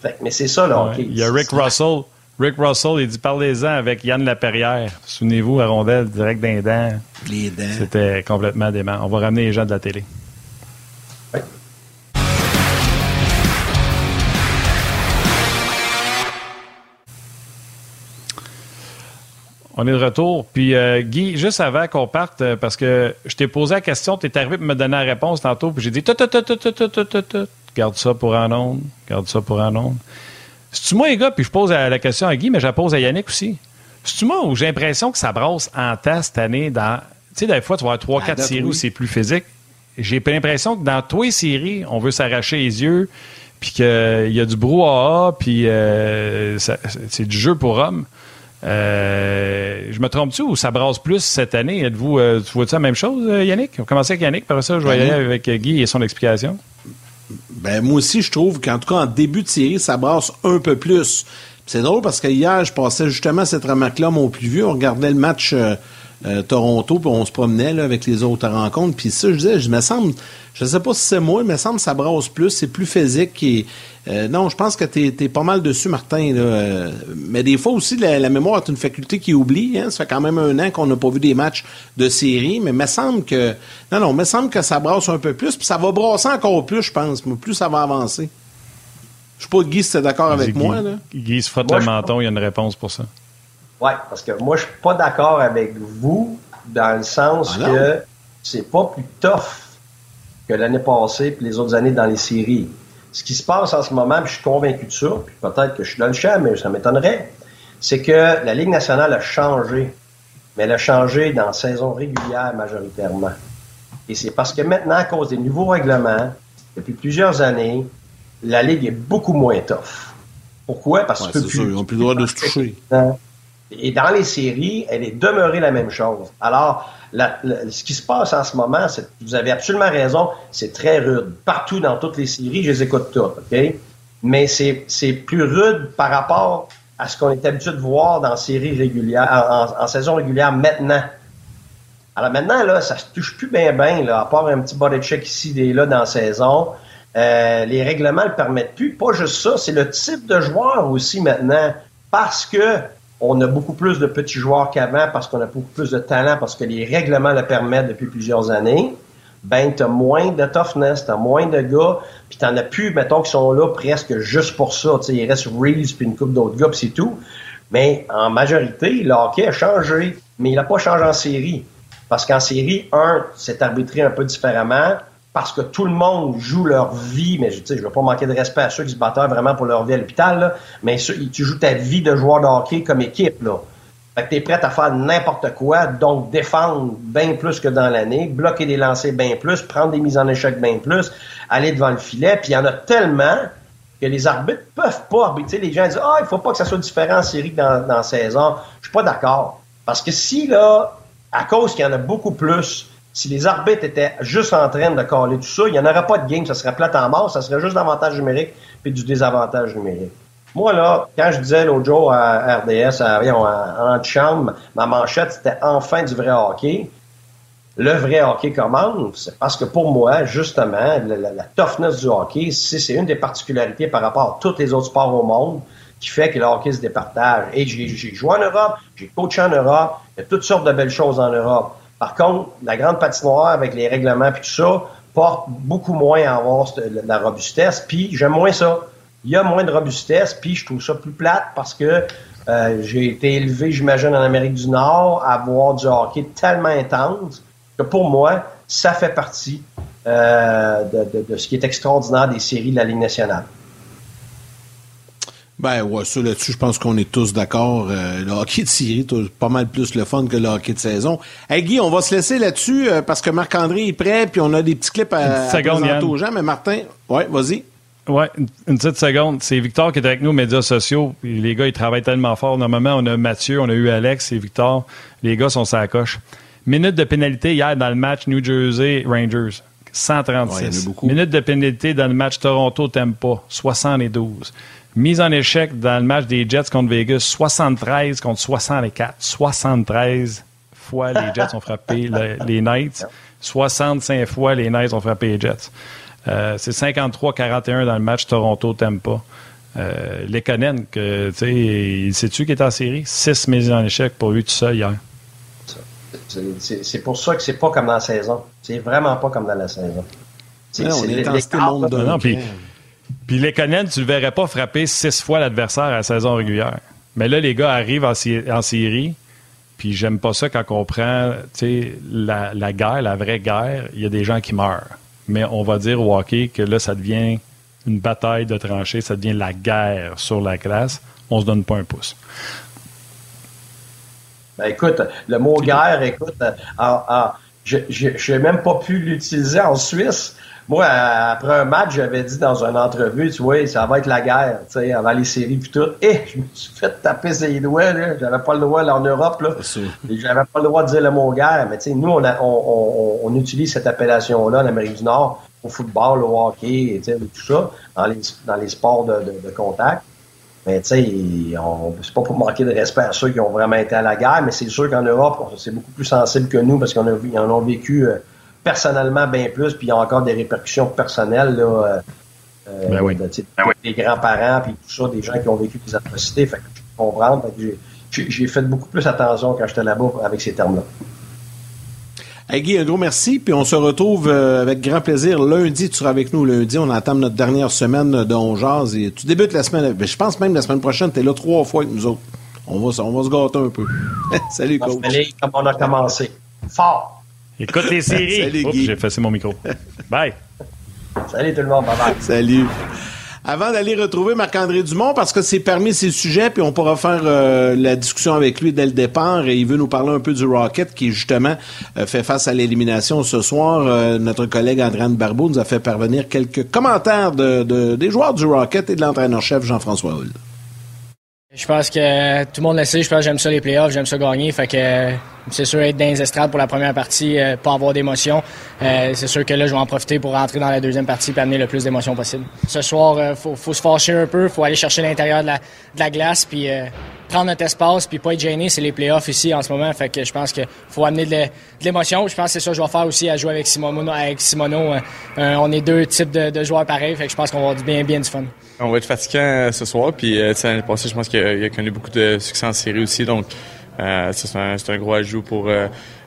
Fait, mais c'est ça, là. Il y a Rick Russell. Rick Russell, il dit parlez-en avec Yann Laperrière. Souvenez-vous, à rondelle, direct d'un dents. Les dents. C'était complètement dément. On va ramener les gens de la télé. On est de retour. Puis, euh, Guy, juste avant qu'on parte, euh, parce que je t'ai posé la question, tu es arrivé pour me donner la réponse tantôt, puis j'ai dit, garde ça pour un onde, garde ça pour un onde. C'est-tu moi, les gars, puis je pose la question à Guy, mais je la pose à Yannick aussi. C'est-tu moi où j'ai l'impression que ça brosse en tas cette année dans. Tu sais, des fois, tu vas avoir 3-4 séries où c'est plus physique. J'ai l'impression que dans tous les séries, on veut s'arracher les yeux, puis qu'il y a du brouhaha, puis c'est du jeu pour hommes. Euh, je me trompe-tu ou ça brasse plus cette année? Êtes-vous, euh, tu vois-tu la même chose, euh, Yannick? On commence avec Yannick, par ça, je vais y aller avec Guy et son explication. Ben, moi aussi, je trouve qu'en tout cas, en début de série, ça brasse un peu plus. C'est drôle parce que hier, je passais justement cette remarque-là, mon plus vieux. On regardait le match euh, Toronto, puis on se promenait là, avec les autres rencontres. Puis ça, je disais, je me semble, je sais pas si c'est moi, mais me semble que ça brasse plus, c'est plus physique. Et, euh, non, je pense que tu es, pas mal dessus, Martin. Là. Euh, mais des fois aussi, la, mémoire est une faculté qui oublie. Hein. Ça fait quand même un an qu'on n'a pas vu des matchs de série, mais me semble que non, non, me semble que ça brasse un peu plus, puis ça va brasser encore plus, je pense. Mais plus ça va avancer. Je sais pas, Guy, si tu d'accord avec moi. Là. Guy se frotte le menton, il y a une réponse pour ça. Oui, parce que moi, je suis pas d'accord avec vous dans le sens ah que c'est pas plus tough que l'année passée et les autres années dans les séries. Ce qui se passe en ce moment, puis je suis convaincu de ça, puis peut-être que je suis dans le champ, mais ça m'étonnerait, c'est que la Ligue nationale a changé, mais elle a changé dans la saison régulière majoritairement. Et c'est parce que maintenant, à cause des nouveaux règlements, depuis plusieurs années, la Ligue est beaucoup moins tough. Pourquoi? Parce que... Ils n'ont plus le droit de se toucher. Et dans les séries, elle est demeurée la même chose. Alors, ce qui se passe en ce moment, vous avez absolument raison, c'est très rude. Partout dans toutes les séries, je les écoute toutes, OK? Mais c'est plus rude par rapport à ce qu'on est habitué de voir dans séries régulières, en, saison régulière maintenant. Alors maintenant, là, ça se touche plus bien bien, là, à part un petit body check ici et là dans la saison. Euh, les règlements le permettent plus. Pas juste ça, c'est le type de joueur aussi maintenant. Parce que on a beaucoup plus de petits joueurs qu'avant parce qu'on a beaucoup plus de talent, parce que les règlements le permettent depuis plusieurs années. Ben, t'as moins de toughness, t'as moins de gars, puis t'en as plus, mettons, qui sont là presque juste pour ça. sais, il reste Reeves puis une coupe d'autres gars, puis c'est tout. Mais en majorité, le hockey a changé, mais il n'a pas changé en série. Parce qu'en série, un, c'est arbitré un peu différemment parce que tout le monde joue leur vie, mais je ne veux pas manquer de respect à ceux qui se battent vraiment pour leur vie à l'hôpital, mais tu joues ta vie de joueur de hockey comme équipe. Là. Fait que tu es prêt à faire n'importe quoi, donc défendre bien plus que dans l'année, bloquer des lancers bien plus, prendre des mises en échec bien plus, aller devant le filet, puis il y en a tellement que les arbitres peuvent pas arbitrer. Les gens disent Ah, il faut pas que ça soit différent en que dans, dans la saison. Je suis pas d'accord. Parce que si là, à cause qu'il y en a beaucoup plus, si les arbitres étaient juste en train de caler tout ça, il n'y en aurait pas de game, ça serait plate en mort, ça serait juste d'avantage numérique puis du désavantage numérique. Moi, là, quand je disais l'autre jour à RDS, à, en chambre, ma manchette, c'était enfin du vrai hockey. Le vrai hockey commence parce que pour moi, justement, la, toughness du hockey, c'est une des particularités par rapport à tous les autres sports au monde qui fait que le hockey se départage. Et j'ai joué en Europe, j'ai coaché en Europe, il y a toutes sortes de belles choses en Europe. Par contre, la grande patinoire avec les règlements et tout ça porte beaucoup moins à avoir la robustesse. Puis j'aime moins ça. Il y a moins de robustesse, puis je trouve ça plus plate parce que euh, j'ai été élevé, j'imagine, en Amérique du Nord à voir du hockey tellement intense que pour moi, ça fait partie euh, de, ce qui est extraordinaire des séries de la Ligue nationale. Ben ouais, ça là-dessus, je pense qu'on est tous d'accord. Euh, le hockey de série, pas mal plus le fun que le hockey de saison. Hey Guy, on va se laisser là-dessus euh, parce que Marc-André est prêt, puis on a des petits clips à, présenter aux gens. Mais Martin, ouais, vas-y. Ouais, une petite seconde. C'est Victor qui est avec nous aux médias sociaux. Les gars, ils travaillent tellement fort. Normalement, on a Mathieu, on a eu Alex et Victor. Les gars sont sa coche. Minute de pénalité hier dans le match New Jersey Rangers. 136. Minute de pénalité dans le match Toronto-Tampa. 72. Mise en échec dans le match des Jets contre Vegas, 73 contre 64. 73 fois les <laughs> Jets ont frappé les Knights. 65 fois les Knights ont frappé les Jets. Euh, c'est 53-41 dans le match Toronto-Tampa. Euh, Lekonen, que, il sait-tu qui est en série? 6 mises en échec pour lui tout seul hier. C'est pour ça que c'est pas comme dans la saison. C'est vraiment pas comme dans la saison. C'est on est dans ce monde de... Puis les Conan, tu le verrais pas frapper six fois l'adversaire à la saison régulière. Mais là, les gars arrivent en, série, Puis j'aime pas ça quand on prend la, guerre, la vraie guerre, il y a des gens qui meurent. Mais on va dire au hockey que là, ça devient une bataille de tranchées, ça devient la guerre sur la classe. On se donne pas un pouce. Ben, écoute, le mot guerre, écoute, je n'ai même pas pu l'utiliser en Suisse. Moi, après un match, j'avais dit dans une entrevue, tu vois, ça va être la guerre, tu sais, avant les séries puis tout. Et je me suis fait taper ses doigts, là. J'avais pas le droit, là, en Europe, là. J'avais pas le droit de dire le mot guerre. Mais tu sais, nous, on, on, on, utilise cette appellation-là en Amérique du Nord au football, au hockey, tu sais, tout ça, dans les, dans les sports de, de, contact. Mais tu sais, c'est pas pour manquer de respect à ceux qui ont vraiment été à la guerre, mais c'est sûr qu'en Europe, c'est beaucoup plus sensible que nous parce qu'on a, en ont vécu euh, personnellement bien plus, puis il y a encore des répercussions personnelles là, euh, euh ben oui. Ben des grands-parents, puis tout ça, des gens qui ont vécu des atrocités. Fait que je peux comprendre. j'ai fait beaucoup plus attention quand j'étais là-bas avec ces termes-là. Hey Guy, un gros merci, puis on se retrouve euh, avec grand plaisir lundi. Tu seras avec nous lundi. On entame notre dernière semaine de On et tu débutes la semaine. Ben, je pense même la semaine prochaine, tu es là trois fois avec nous autres. On va, on va se gâter un peu. <laughs> Salut, coach. comme on a commencé. Fort. Écoute les séries. J'ai effacé mon micro. Bye. Salut tout le monde. Bye bye. Salut. Avant d'aller retrouver Marc-André Dumont, parce que c'est parmi ses sujets, puis on pourra faire euh, la discussion avec lui dès le départ, et il veut nous parler un peu du Rocket, qui justement euh, fait face à l'élimination ce soir. Euh, notre collègue Andréane Barbeau nous a fait parvenir quelques commentaires de, des joueurs du Rocket et de l'entraîneur-chef Jean-François Hull. Je pense que tout le monde le sait, je pense que j'aime ça les playoffs, j'aime ça gagner, fait que c'est sûr être dans les estrades pour la première partie, euh, pas avoir d'émotion. Euh, c'est sûr que là, je vais en profiter pour rentrer dans la deuxième partie et amener le plus d'émotions possible. Ce soir, euh, faut, se fâcher un peu, faut aller chercher l'intérieur de la, glace, puis prendre notre espace puis pas être gêné. C'est les playoffs ici en ce moment. Fait que je pense qu'il faut amener de l'émotion. Je pense que c'est ça que je vais faire aussi à jouer avec Simono. Avec on est deux types de, joueurs pareils. Fait que je pense qu'on va avoir bien, bien du fun. On va être fatiguant euh, ce soir. Puis l'année passée, je pense qu'il a, connu beaucoup de succès en série aussi. Donc c'est un, gros ajout pour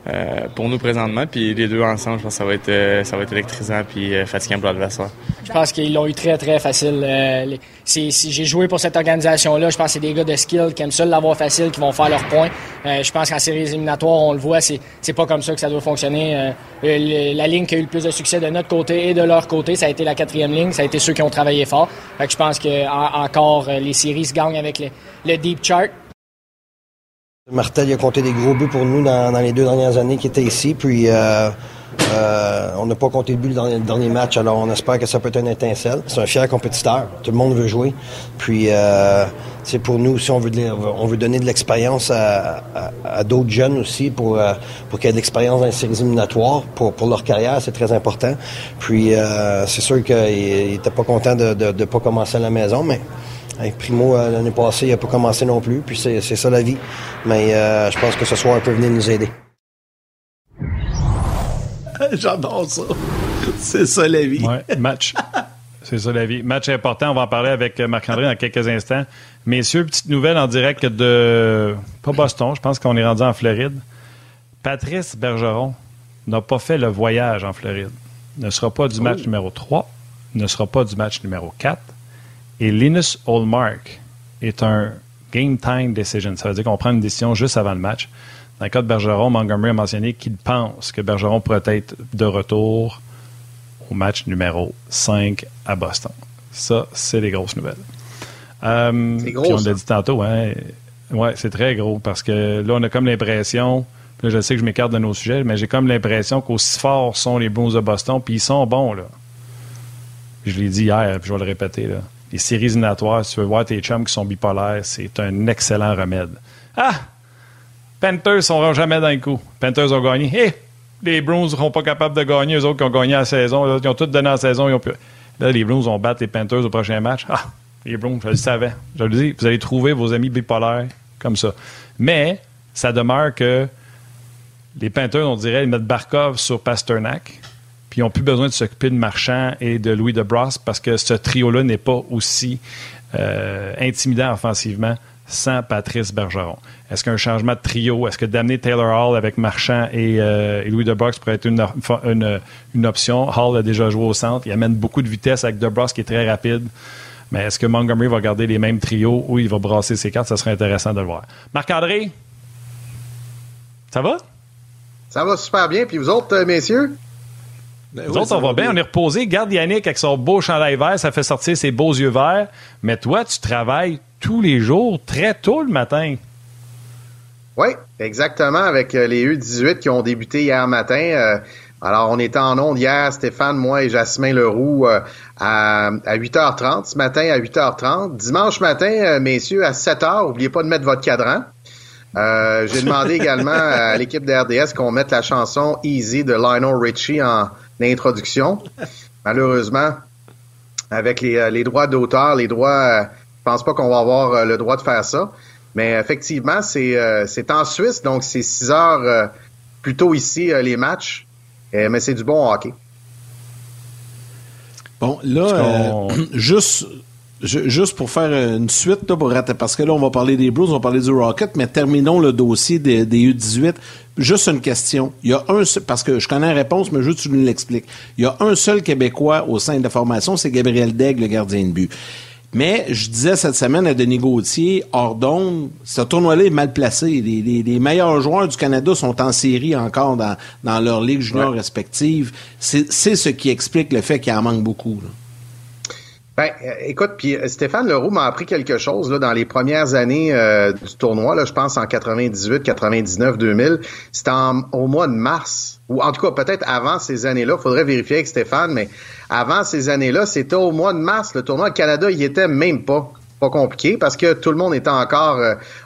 euh, pour nous présentement. Puis les deux ensemble, je pense que ça va être, euh, ça va être électrisant puis euh, fatigant pour l'adversaire. Je pense qu'ils l'ont eu très, très facile. si, j'ai joué pour cette organisation-là, je pense que c'est des gars de skill qui aiment ça l'avoir facile, qui vont faire leurs points. je pense qu'en séries éliminatoires, on le voit, c'est, c'est pas comme ça que ça doit fonctionner. la ligne qui a eu le plus de succès de notre côté et de leur côté, ça a été la quatrième ligne. Ça a été ceux qui ont travaillé fort. Je pense que encore les séries se gagnent avec le deep chart. Martel a compté des gros buts pour nous dans, les deux dernières années qu'il était ici. Puis euh, euh, on n'a pas compté de but dans le dernier match, alors on espère que ça peut être une étincelle. C'est un fier compétiteur. Tout le monde veut jouer. Puis euh, c'est pour nous aussi, on veut, on veut donner de l'expérience à, d'autres jeunes aussi pour, pour qu'ils aient de l'expérience dans les séries éliminatoires. Pour, pour leur carrière, c'est très important. Puis c'est sûr qu'il n'était pas content de ne pas commencer à la maison, mais Primo, euh, l'année passée, il n'a pas commencé non plus, puis c'est ça la vie. Mais euh, je pense que ce soir, il peut venir nous aider. <laughs> J'adore ça. C'est ça la vie. Ouais, match. <laughs> C'est ça la vie. Match important, on va en parler avec Marc-André dans quelques instants. Messieurs, petite nouvelle en direct de. Pas Boston, je pense qu'on est rendu en Floride. Patrice Bergeron n'a pas fait le voyage en Floride. Ne sera pas du match oh. numéro 3, ne sera pas du match numéro 4, et Linus Olmark est un game time decision. Ça veut dire qu'on prend une décision juste avant le match. Dans le cas de Bergeron, Montgomery a mentionné qu'il pense que Bergeron pourrait être de retour au match numéro 5 à Boston. Ça, c'est les grosses nouvelles. Euh, c'est gros. on l'a dit tantôt, hein, ouais, c'est très gros parce que là, on a comme l'impression, là, je sais que je m'écarte de nos sujets, mais j'ai comme l'impression qu'aussi forts sont les Blues de Boston, puis ils sont bons, là. Je l'ai dit hier, puis je vais le répéter, là les séries éliminatoires, si tu veux voir tes chums qui sont bipolaires, c'est un excellent remède. Ah! Panthers sont jamais dans le coup. Panthers ont gagné. Hé! les Bruins ne seront pas capables de gagner. Eux autres qui ont gagné la saison, ils ont tout donné la saison. Ils ont Là, les Bruins vont battre les Panthers au prochain match. Ah! Les Bruins, je le savais. Je le dis, vous allez trouver vos amis bipolaires comme ça. Mais, ça demeure que les Panthers, on dirait, ils mettent Barkov sur Pasternak puis ils n'ont plus besoin de s'occuper de Marchand et de Louis DeBross parce que ce trio-là n'est pas aussi euh, intimidant offensivement sans Patrice Bergeron. Est-ce qu'un changement de trio, est-ce que d'amener Taylor Hall avec Marchand et, euh, Louis DeBross pourrait être une, option? Hall a déjà joué au centre. Il amène beaucoup de vitesse avec DeBross qui est très rapide. Mais est-ce que Montgomery va garder les mêmes trios ou il va brasser ses cartes? Ça serait intéressant de le voir. Marc-André? Ça va? Ça va super bien. Puis vous autres, euh, messieurs? Ben nous autres, on va bien. On est reposé. Garde Yannick avec son beau chandail vert. Ça fait sortir ses beaux yeux verts. Mais toi, tu travailles tous les jours, très tôt le matin. Oui, exactement. Avec euh, les U18 qui ont débuté hier matin. Euh, alors, on était en onde hier, Stéphane, moi et Jasmin Leroux, à, 8h30. Ce matin, à 8h30. Dimanche matin, messieurs, à 7h. N'oubliez pas de mettre votre cadran. Euh, j'ai demandé <laughs> également à l'équipe de RDS qu'on mette la chanson Easy de Lionel Richie en introduction. Malheureusement, avec les, euh, droits d'auteur, les droits, euh, je pense pas qu'on va avoir le droit de faire ça. Mais effectivement, c'est c'est en Suisse, donc c'est 6 heures plus tôt ici les matchs. mais c'est du bon hockey. Bon, là, <clears throat> juste juste pour faire une suite, parce que là, on va parler des Blues, on va parler du Rocket, mais terminons le dossier des, U18. Juste une question. Il y a un parce que je connais la réponse, mais juste tu nous l'expliques. Il y a un seul Québécois au sein de la formation, c'est Gabriel Daigle, le gardien de but. Mais je disais cette semaine à Denis Gauthier, Ordon, ce tournoi-là est mal placé. Les, meilleurs joueurs du Canada sont en série encore dans, dans leur ligue junior respective. C'est ce qui explique le fait qu'il en manque beaucoup. Ben, euh, écoute, puis euh, Stéphane Leroux m'a appris quelque chose là, dans les premières années euh, du tournoi, là, je pense en 98, 99, 2000. C'était au mois de mars, ou en tout cas peut-être avant ces années-là. faudrait vérifier avec Stéphane, mais avant ces années-là, c'était au mois de mars. Le tournoi au Canada, il était même pas pas compliqué parce que tout le monde était encore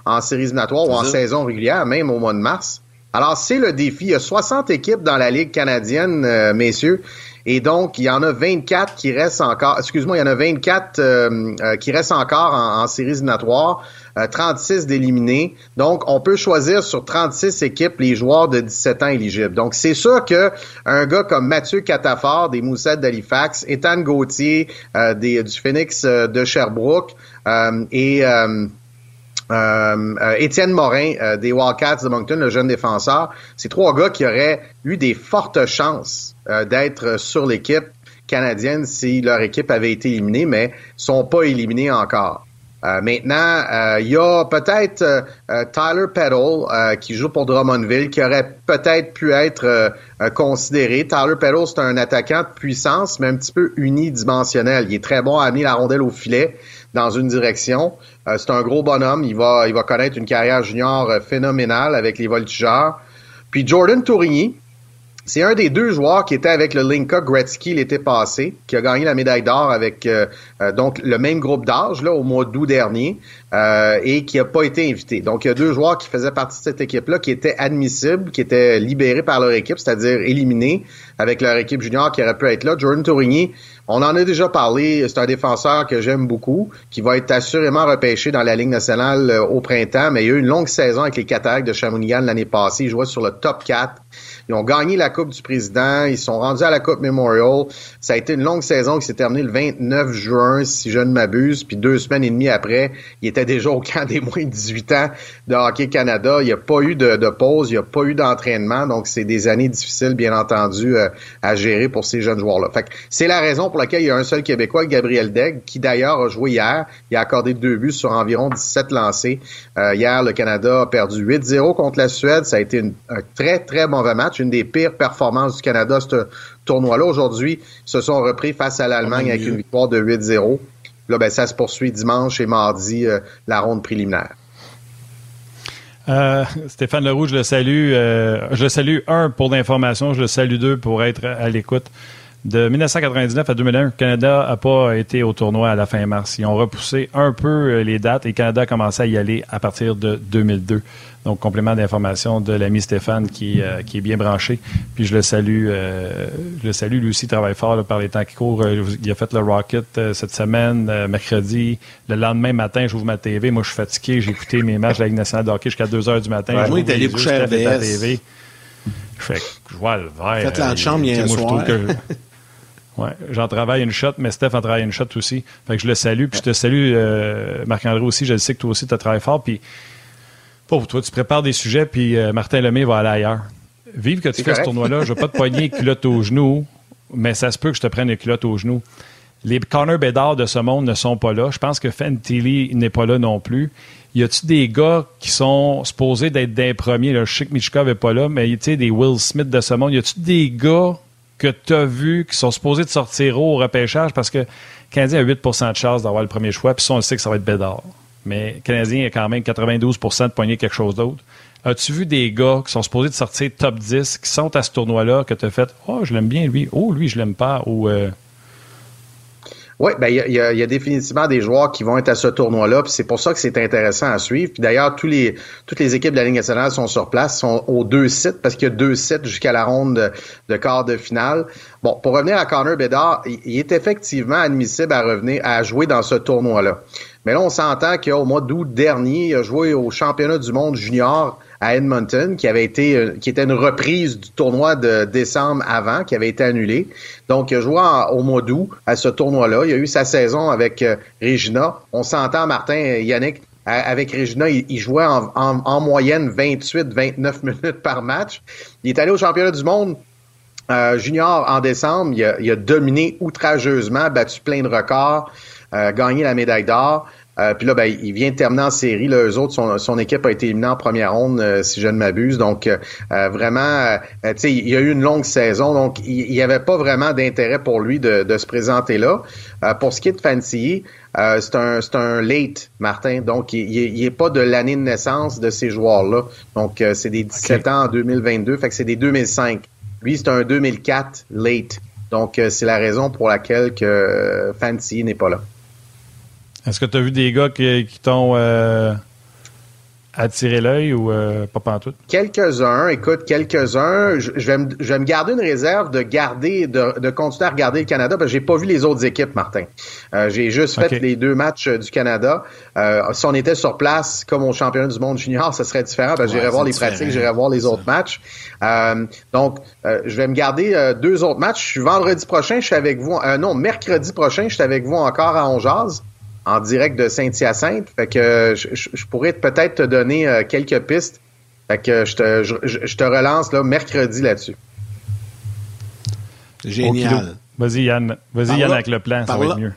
en séries éliminatoires ou en saison régulière, même au mois de mars. Alors, c'est le défi. Il y a 60 équipes dans la Ligue canadienne, messieurs. Et donc, il y en a 24 qui restent encore, excuse-moi, il y en a 24 euh, euh, qui restent encore en, séries éliminatoires, 36 euh, d'éliminés. Donc, on peut choisir sur 36 équipes les joueurs de 17 ans éligibles. Donc, c'est sûr que un gars comme Mathieu Catafort des Moussettes d'Halifax, Ethan Gauthier des, du Phoenix de Sherbrooke et euh, euh, Étienne Morin euh, des Wildcats de Moncton, le jeune défenseur, c'est trois gars qui auraient eu des fortes chances d'être sur l'équipe canadienne si leur équipe avait été éliminée, mais sont pas éliminés encore. maintenant, il y a peut-être Tyler Peddle qui joue pour Drummondville qui aurait peut-être pu être considéré. Tyler Peddle, c'est un attaquant de puissance, mais un petit peu unidimensionnel. Il est très bon à amener la rondelle au filet dans une direction. Euh, c'est un gros bonhomme. Il va, il va connaître une carrière junior euh, phénoménale avec les voltigeurs. Puis Jordan Tourigny, c'est un des deux joueurs qui était avec le Linka Gretzky l'été passé, qui a gagné la médaille d'or avec euh, donc le même groupe d'âge là au mois d'août dernier et qui n'a pas été invité. Donc il y a deux joueurs qui faisaient partie de cette équipe-là qui étaient admissibles, qui étaient libérés par leur équipe, c'est-à-dire éliminés avec leur équipe junior qui aurait pu être là. Jordan Tourigny, on en a déjà parlé. C'est un défenseur que j'aime beaucoup, qui va être assurément repêché dans la Ligue nationale euh, au printemps, mais il y a eu une longue saison avec les Cataractes de Shawinigan l'année passée. Il jouait sur le top 4. Ils ont gagné la Coupe du Président. Ils sont rendus à la Coupe Memorial. Ça a été une longue saison qui s'est terminée le 29 juin, si je ne m'abuse. Puis deux semaines et demie après, il était déjà au camp des moins de 18 ans de Hockey Canada. Il n'y a pas eu de, pause, il n'y a pas eu d'entraînement. Donc, c'est des années difficiles, bien entendu, euh, à gérer pour ces jeunes joueurs-là. Fait c'est la raison pour laquelle il y a un seul Québécois, Gabriel Degg, qui d'ailleurs a joué hier. Il a accordé deux buts sur environ 17 lancés. Euh, hier, le Canada a perdu 8-0 contre la Suède. Ça a été un très, très mauvais match une des pires performances du Canada, ce tournoi-là. Aujourd'hui, ils se sont repris face à l'Allemagne avec une victoire de 8-0. Là, ben, ça se poursuit dimanche et mardi, euh, la ronde préliminaire. Euh, Stéphane Leroux, je le salue. Euh, je le salue, un, pour l'information. Je le salue, deux, pour être à l'écoute. De 1999 à 2001, le Canada n'a pas été au tournoi à la fin mars. Ils ont repoussé un peu les dates et le Canada a commencé à y aller à partir de 2002. Donc, complément d'information de l'ami Stéphane qui, euh, qui est bien branché. Puis je le salue. Euh, je le salue. Lui aussi il travaille fort par les temps qui courent. Euh, il a fait le Rocket cette semaine, mercredi. Le lendemain matin, j'ouvre ma TV. Moi, je suis fatigué. J'ai écouté mes matchs de la Ligue nationale de hockey jusqu'à 2 h du matin. moi, il est allé coucher à la TV. Je vois le verre. Faites l'antichambre hier soir. <laughs> Ouais, j'en travaille une shot, mais Steph en travaille une shot aussi. Fait que je le salue. Puis je te salue, Marc-André aussi. Je sais que toi aussi, tu as travaillé fort. Puis pour toi, tu prépares des sujets, puis euh, Martin Lemay va aller ailleurs. Vive que tu fais ce tournoi-là. Je ne veux pas te poigner culotte aux genoux, mais ça se peut que je te prenne les culottes aux genoux. les Connor Bedard de ce monde ne sont pas là. Je pense que Fentilly n'est pas là non plus. Y a-tu des gars qui sont supposés d'être des premiers? Là, je sais que Michkov n'est pas là, mais tu sais, des Will Smith de ce monde. Y a-tu des gars que tu as vus qui sont supposés de sortir au repêchage? Parce que Canadien a 8% de chance d'avoir le premier choix, puis ça, on sait que ça va être Bédard. Mais le Canadien a quand même 92% de poigner quelque chose d'autre. As-tu vu des gars qui sont supposés de sortir top 10, qui sont à ce tournoi-là, que tu as fait Oh, je l'aime bien lui, oh, lui, je l'aime pas, ou. Euh, oui, ben il y a, définitivement des joueurs qui vont être à ce tournoi-là, puis c'est pour ça que c'est intéressant à suivre. Puis d'ailleurs, tous les toutes les équipes de la Ligue nationale sont sur place, sont aux deux sites parce qu'il y a deux sites jusqu'à la ronde de, de, quart de finale. Bon, pour revenir à Connor Bedard, il, est effectivement admissible à revenir à jouer dans ce tournoi-là. Mais là, on s'entend qu'au mois d'août dernier, il a joué au championnat du monde junior à Edmonton, qui avait été, euh, qui était une reprise du tournoi de décembre avant, qui avait été annulé. Donc, il a joué au mois d'août à ce tournoi-là. Il a eu sa saison avec euh, Regina. On s'entend, Martin, Yannick, avec Regina, il, jouait en, moyenne 28-29 <laughs> minutes par match. Il est allé au championnat du monde euh, junior en décembre. Il a, dominé outrageusement, battu plein de records, gagné la médaille d'or. Euh, puis là, ben, il vient de terminer en série. Là, eux autres, son, son équipe a été éliminée en première ronde, euh, si je ne m'abuse. Donc, euh, vraiment, tu sais, il y a eu une longue saison. Donc, il n'y avait pas vraiment d'intérêt pour lui de, de se présenter là. pour ce qui est de Fancy, c'est un, un late, Martin. Donc, il n'est pas de l'année de naissance de ces joueurs-là. Donc, c'est des 17 ans en 2022. Fait que c'est des 2005. Lui, c'est un 2004 late. Donc, c'est la raison pour laquelle que Fancy n'est pas là. Est-ce que tu as vu des gars qui, qui t'ont euh, attiré l'œil ou euh, pas tout? Quelques-uns, écoute, quelques-uns. Je, vais me, je, vais me, garder une réserve de garder, de, de, continuer à regarder le Canada parce que j'ai pas vu les autres équipes, Martin. Euh, j'ai juste fait les deux matchs du Canada. si on était sur place comme au championnat du monde junior, ça serait différent parce que j'irais voir les pratiques, j'irais voir les autres matchs. donc, je vais me garder deux autres matchs. Je suis vendredi prochain, je suis avec vous. non, mercredi prochain, je suis avec vous encore à Onjaz en direct de Saint-Hyacinthe. Fait que je, pourrais peut-être te donner euh, quelques pistes. Fait que je te, je, te relance là, mercredi là-dessus. Génial. Vas-y, Yann. Vas-y, Yann, avec le plan, ça va être mieux.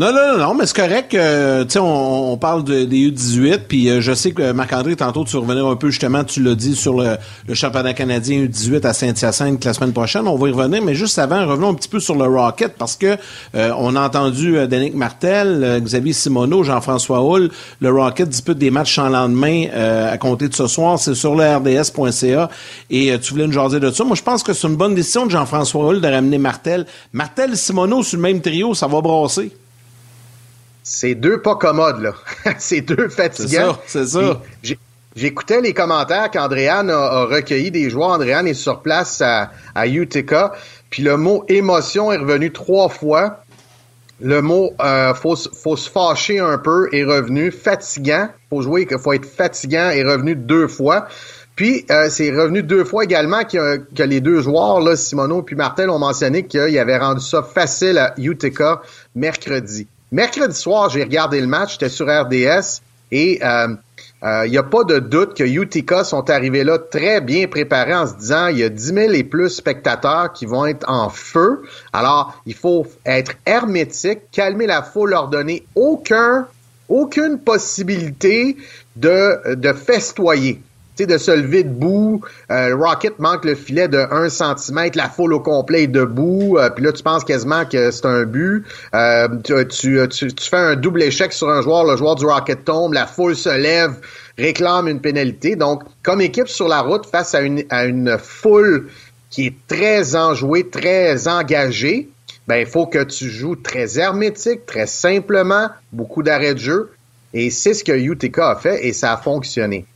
Non, non, non, mais c'est correct. Euh, tu sais, on, parle de, des U18, puis euh, je sais que Marc-André, tantôt, tu revenir un peu, justement, tu l'as dit, sur le, championnat canadien U18 à Saint-Hyacinthe la semaine prochaine. On va y revenir, mais juste avant, revenons un petit peu sur le Rocket, parce que euh, on a entendu euh, Danick Martel, Xavier Simoneau, Jean-François Hull, le Rocket dispute des matchs en lendemain à compter de ce soir. C'est sur le RDS.ca, et tu voulais nous jaser de ça. Moi, je pense que c'est une bonne décision de Jean-François Hull de ramener Martel. Martel, Simoneau sur le même trio, ça va brasser. C'est deux pas commodes, là. <laughs> c'est deux fatigants. C'est ça, c'est ça. J'écoutais les commentaires qu'Andréane a, recueilli des joueurs. Andréane est sur place à, à Utica. Puis le mot émotion est revenu trois fois. Le mot euh, faut, faut se fâcher un peu est revenu. Fatigant, faut jouer qu'il faut être fatigant est revenu deux fois. Puis euh, c'est revenu deux fois également que, que les deux joueurs, là, Simono puis Martel, ont mentionné qu'ils avaient rendu ça facile à Utica mercredi. Mercredi soir, j'ai regardé le match, j'étais sur RDS et il euh, n'y euh, a pas de doute que Utica sont arrivés là très bien préparés en se disant il y a 10 000 et plus spectateurs qui vont être en feu. Alors, il faut être hermétique, calmer la foule, leur donner aucun, aucune possibilité de, de festoyer de se lever debout. Euh, Rocket manque le filet de 1 cm, la foule au complet est debout. Euh, puis là, tu penses quasiment que c'est un but. Euh, tu, fais un double échec sur un joueur, le joueur du Rocket tombe, la foule se lève, réclame une pénalité. Donc, comme équipe sur la route face à une, foule qui est très enjouée, très engagée, ben il faut que tu joues très hermétique, très simplement, beaucoup d'arrêts de jeu. Et c'est ce que UTK a fait et ça a fonctionné.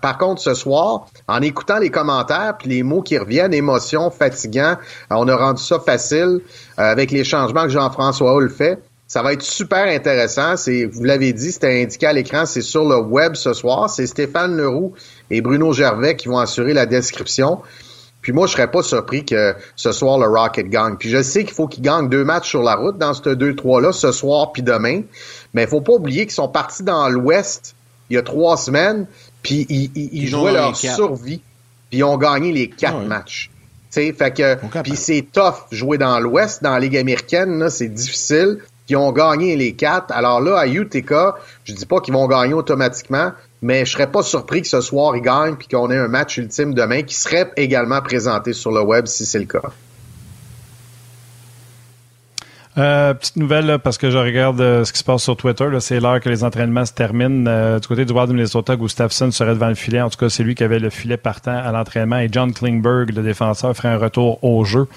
Par contre, ce soir, en écoutant les commentaires puis les mots qui reviennent, émotion, fatigant, euh, on a rendu ça facile euh, avec les changements que Jean-François Hull fait. Ça va être super intéressant. C'est, vous l'avez dit, c'était indiqué à l'écran, c'est sur le web ce soir. C'est Stéphane Leroux et Bruno Gervais qui vont assurer la description. Puis moi, je serais pas surpris que ce soir, le Rocket gagne. Puis je sais qu'il faut qu'ils gagnent deux matchs sur la route dans ce 2-3-là, ce soir puis demain. Mais il faut pas oublier qu'ils sont partis dans l'Ouest il y a trois semaines, puis ils, jouaient leur survie, puis ils ont gagné les quatre matchs. fait que puis c'est tough jouer dans l'Ouest, dans la Ligue américaine, c'est difficile. Ils ont gagné les quatre. Alors là, à UTK, je dis pas qu'ils vont gagner automatiquement, mais je serais pas surpris que ce soir ils gagnent puis qu'on ait un match ultime demain qui serait également présenté sur le web si c'est le cas. Euh, petite nouvelle, parce que je regarde euh, ce qui se passe sur Twitter. C'est l'heure que les entraînements se terminent. Euh, du côté du Wild de Minnesota, Gustafsson serait devant le filet. En tout cas, c'est lui qui avait le filet partant à l'entraînement. Et John Klingberg, le défenseur, ferait un retour au jeu.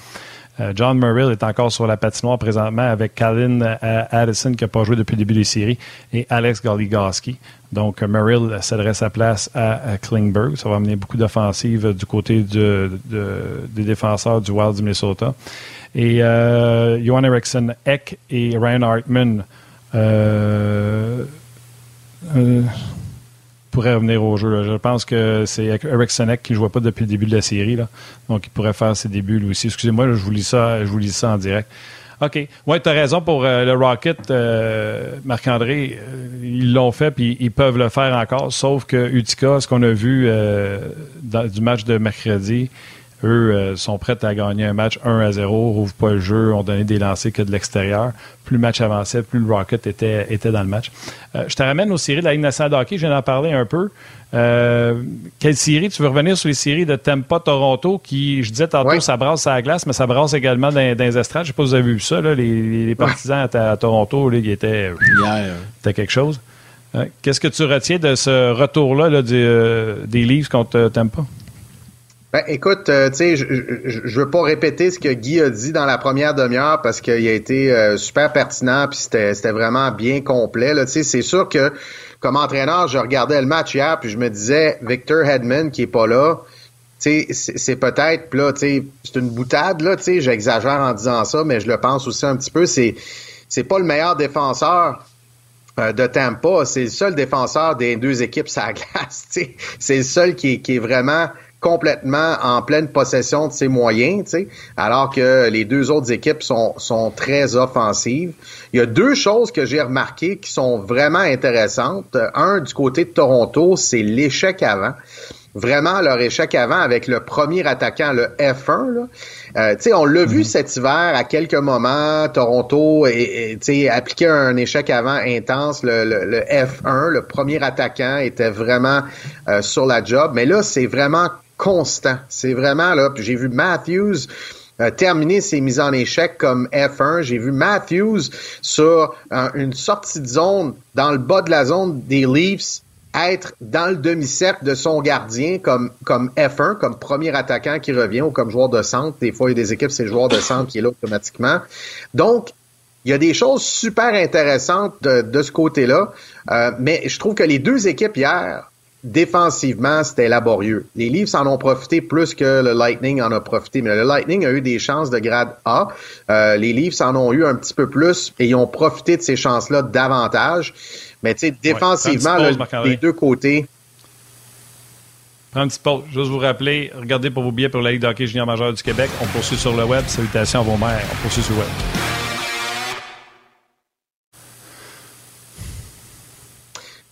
John Murray est encore sur la patinoire présentement avec Colin Addison qui n'a pas joué depuis le début des séries et Alex Goligoski. Donc Murray céderait sa place à, Klingberg. Ça va amener beaucoup d'offensives du côté de, des défenseurs du Wild du Minnesota. Et euh, Johan Eriksson Eck et Ryan Hartman euh, euh, pourraient revenir au jeu. Je pense que c'est Eriksson Eck qui ne joue pas depuis le début de la série. Donc, il pourrait faire ses débuts lui aussi. Excusez-moi, je vous lis ça, je vous lis ça en direct. OK. Oui, tu as raison pour le Rocket, Marc-André. ils l'ont fait, puis ils peuvent le faire encore. Sauf que Utica, ce qu'on a vu du match de mercredi, eux euh, sont prêts à gagner un match 1 à 0, rouvrent pas le jeu, ont donné des lancers que de l'extérieur. Plus le match avançait, plus le Rocket était, était dans le match. Euh, je te ramène aux séries de la Ligue nationale de hockey, je viens d'en parler un peu. Euh, quelle série? Tu veux revenir sur les séries de Tampa, Toronto, qui, je disais tantôt, ça brasse à la glace, mais ça brasse également dans, les estrades. Je sais pas si vous avez vu ça, là, les, partisans à, Toronto, là, qui étaient, Hier. quelque chose. Qu'est-ce que tu retiens de ce retour-là des Leafs contre Tampa? Ben, écoute, euh, tu sais, je, je, veux pas répéter ce que Guy a dit dans la première demi-heure parce qu'il a été euh, super pertinent puis c'était, vraiment bien complet. Tu sais, c'est sûr que comme entraîneur, je regardais le match hier puis je me disais Victor Hedman qui est pas là. C'est, peut-être là, c'est une boutade là. J'exagère en disant ça, mais je le pense aussi un petit peu. C'est, c'est pas le meilleur défenseur euh, de Tampa. C'est le seul défenseur des deux équipes la glace. <laughs> C'est le seul qui, qui est vraiment complètement en pleine possession de ses moyens, sais, alors que les deux autres équipes sont, sont très offensives. Il y a deux choses que j'ai remarquées qui sont vraiment intéressantes. Un, du côté de Toronto, c'est l'échec avant vraiment leur échec avant avec le premier attaquant, le F1. Là. Euh, on l'a vu mhm. cet hiver à quelques moments, Toronto et, et appliqué un échec avant intense. Le, le, F1, le premier attaquant, était vraiment euh, sur la job. Mais là, c'est vraiment constant. C'est vraiment là. J'ai vu Matthews euh, terminer ses mises en échec comme F1. J'ai vu Matthews sur euh, une sortie de zone dans le bas de la zone des Leafs être dans le demi-cercle de son gardien comme, comme F1, comme premier attaquant qui revient ou comme joueur de centre. Des fois, il y a des équipes, c'est le joueur de centre qui est là automatiquement. Donc, il y a des choses super intéressantes de, ce côté-là. Euh, mais je trouve que les deux équipes hier défensivement, c'était laborieux. Les Leafs en ont profité plus que le Lightning en a profité, mais le Lightning a eu des chances de grade A. Euh, les Leafs en ont eu un petit peu plus et ils ont profité de ces chances-là davantage. Mais tu sais, défensivement, les deux côtés. Prends un petit pause. Juste vous rappeler, regardez pour vos billets pour la Ligue d'hockey junior majeur du Québec. On poursuit sur le web. Salutations à vos mères. On poursuit sur le web.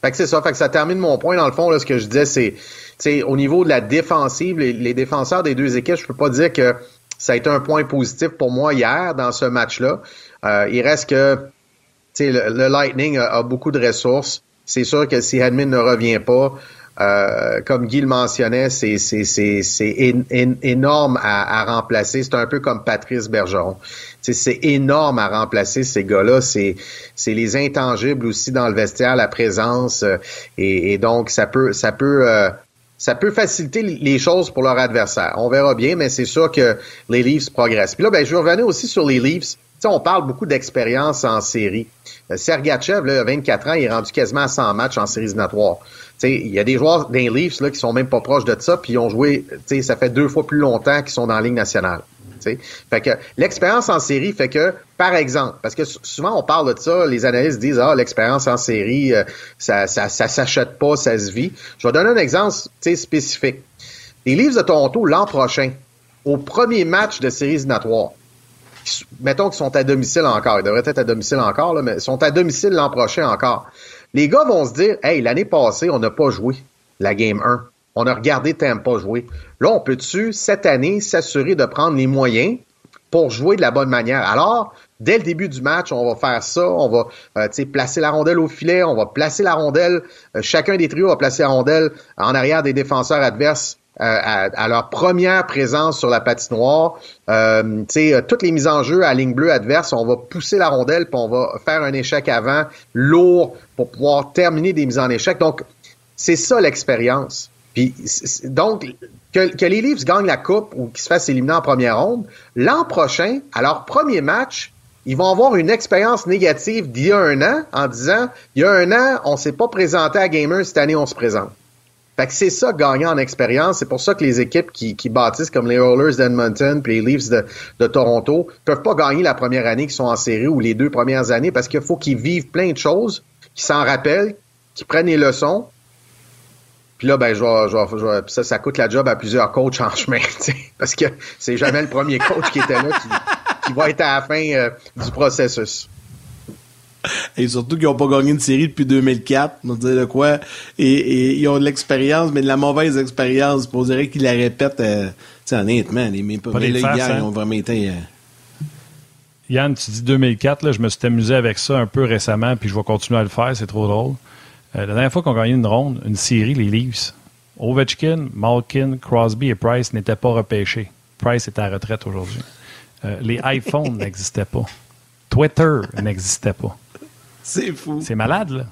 Fait que c'est ça. Fait que ça termine mon point. Dans le fond, là, ce que je disais, c'est, c'est au niveau de la défensive, les, défenseurs des deux équipes, je peux pas dire que ça a été un point positif pour moi hier dans ce match-là. Euh, il reste que le, le Lightning a, beaucoup de ressources. C'est sûr que si Hedman ne revient pas, euh, comme Guy le mentionnait, c'est énorme à, à remplacer. C'est un peu comme Patrice Bergeron c'est énorme à remplacer ces gars-là. C'est les intangibles aussi dans le vestiaire, la présence. Euh, et, donc, ça peut, ça peut, euh, ça peut faciliter les choses pour leur adversaire. On verra bien, mais c'est sûr que les Leafs progressent. Puis là, ben, je vais revenir aussi sur les Leafs. on parle beaucoup d'expérience en série. Euh, Sergachev, là, 24 ans, il est rendu quasiment à 100 matchs en série éliminatoires. Il y a des joueurs des Leafs là, qui sont même pas proches de ça, puis ils ont joué, ça fait deux fois plus longtemps qu'ils sont dans la Ligue nationale. Fait que l'expérience en série fait que, par exemple, parce que souvent on parle de ça, les analystes disent ah l'expérience en série, euh, ça, ça, ça s'achète pas, ça se vit. Je vais donner un exemple spécifique. Les Leafs de Toronto l'an prochain, au premier match de série éliminatoire, mettons qu'ils sont à domicile encore, ils devraient être à domicile encore, là, mais ils sont à domicile l'an prochain encore. Les gars vont se dire, hey, l'année passée, on n'a pas joué la game 1. on a regardé Tampa jouer. Là, on peut-tu, cette année, s'assurer de prendre les moyens pour jouer de la bonne manière? Alors, dès le début du match, on va faire ça, on va euh, placer la rondelle au filet, on va placer la rondelle, euh, chacun des trios va placer la rondelle en arrière des défenseurs adverses euh, à, leur première présence sur la patinoire. Euh, toutes les mises en jeu à ligne bleue adverse, on va pousser la rondelle, puis on va faire un échec avant, lourd, pour pouvoir terminer des mises en échec. Donc, c'est ça l'expérience. Puis, donc, que, que, les Leafs gagnent la coupe ou qu'ils se fassent éliminer en première ronde, l'an prochain, à leur premier match, ils vont avoir une expérience négative d'il y a un an en disant, il y a un an, on s'est pas présenté à Gamers, cette année, on se présente. Fait que c'est ça, gagner en expérience. C'est pour ça que les équipes qui, qui bâtissent comme les Rollers d'Edmonton puis les Leafs de, de, Toronto peuvent pas gagner la première année qu'ils sont en série ou les deux premières années parce qu'il faut qu'ils vivent plein de choses, qu'ils s'en rappellent, qu'ils prennent les leçons. Puis là, ben, je vais, je vais, ça, ça coûte la job à plusieurs coachs en chemin, <laughs> parce que c'est jamais le premier coach qui était là qui, qui va être à la fin euh, du processus. <laughs> Et surtout qu'ils n'ont pas gagné une série depuis 2004, on dire de quoi. Et, ils ont de l'expérience, mais de la mauvaise expérience. On dirait qu'ils la répètent, euh, honnêtement. Les, mais, pas mais là, hier, hein? ils ont vraiment été... Euh, Yann, tu dis 2004, là, je me suis amusé avec ça un peu récemment, puis je vais continuer à le faire, c'est trop drôle. Euh, la dernière fois qu'on a gagné une ronde, une série, les Leafs, Ovechkin, Malkin, Crosby et Price n'étaient pas repêchés. Price est à la retraite aujourd'hui. les iPhones <laughs> n'existaient pas. Twitter n'existait pas. C'est fou. C'est malade, là.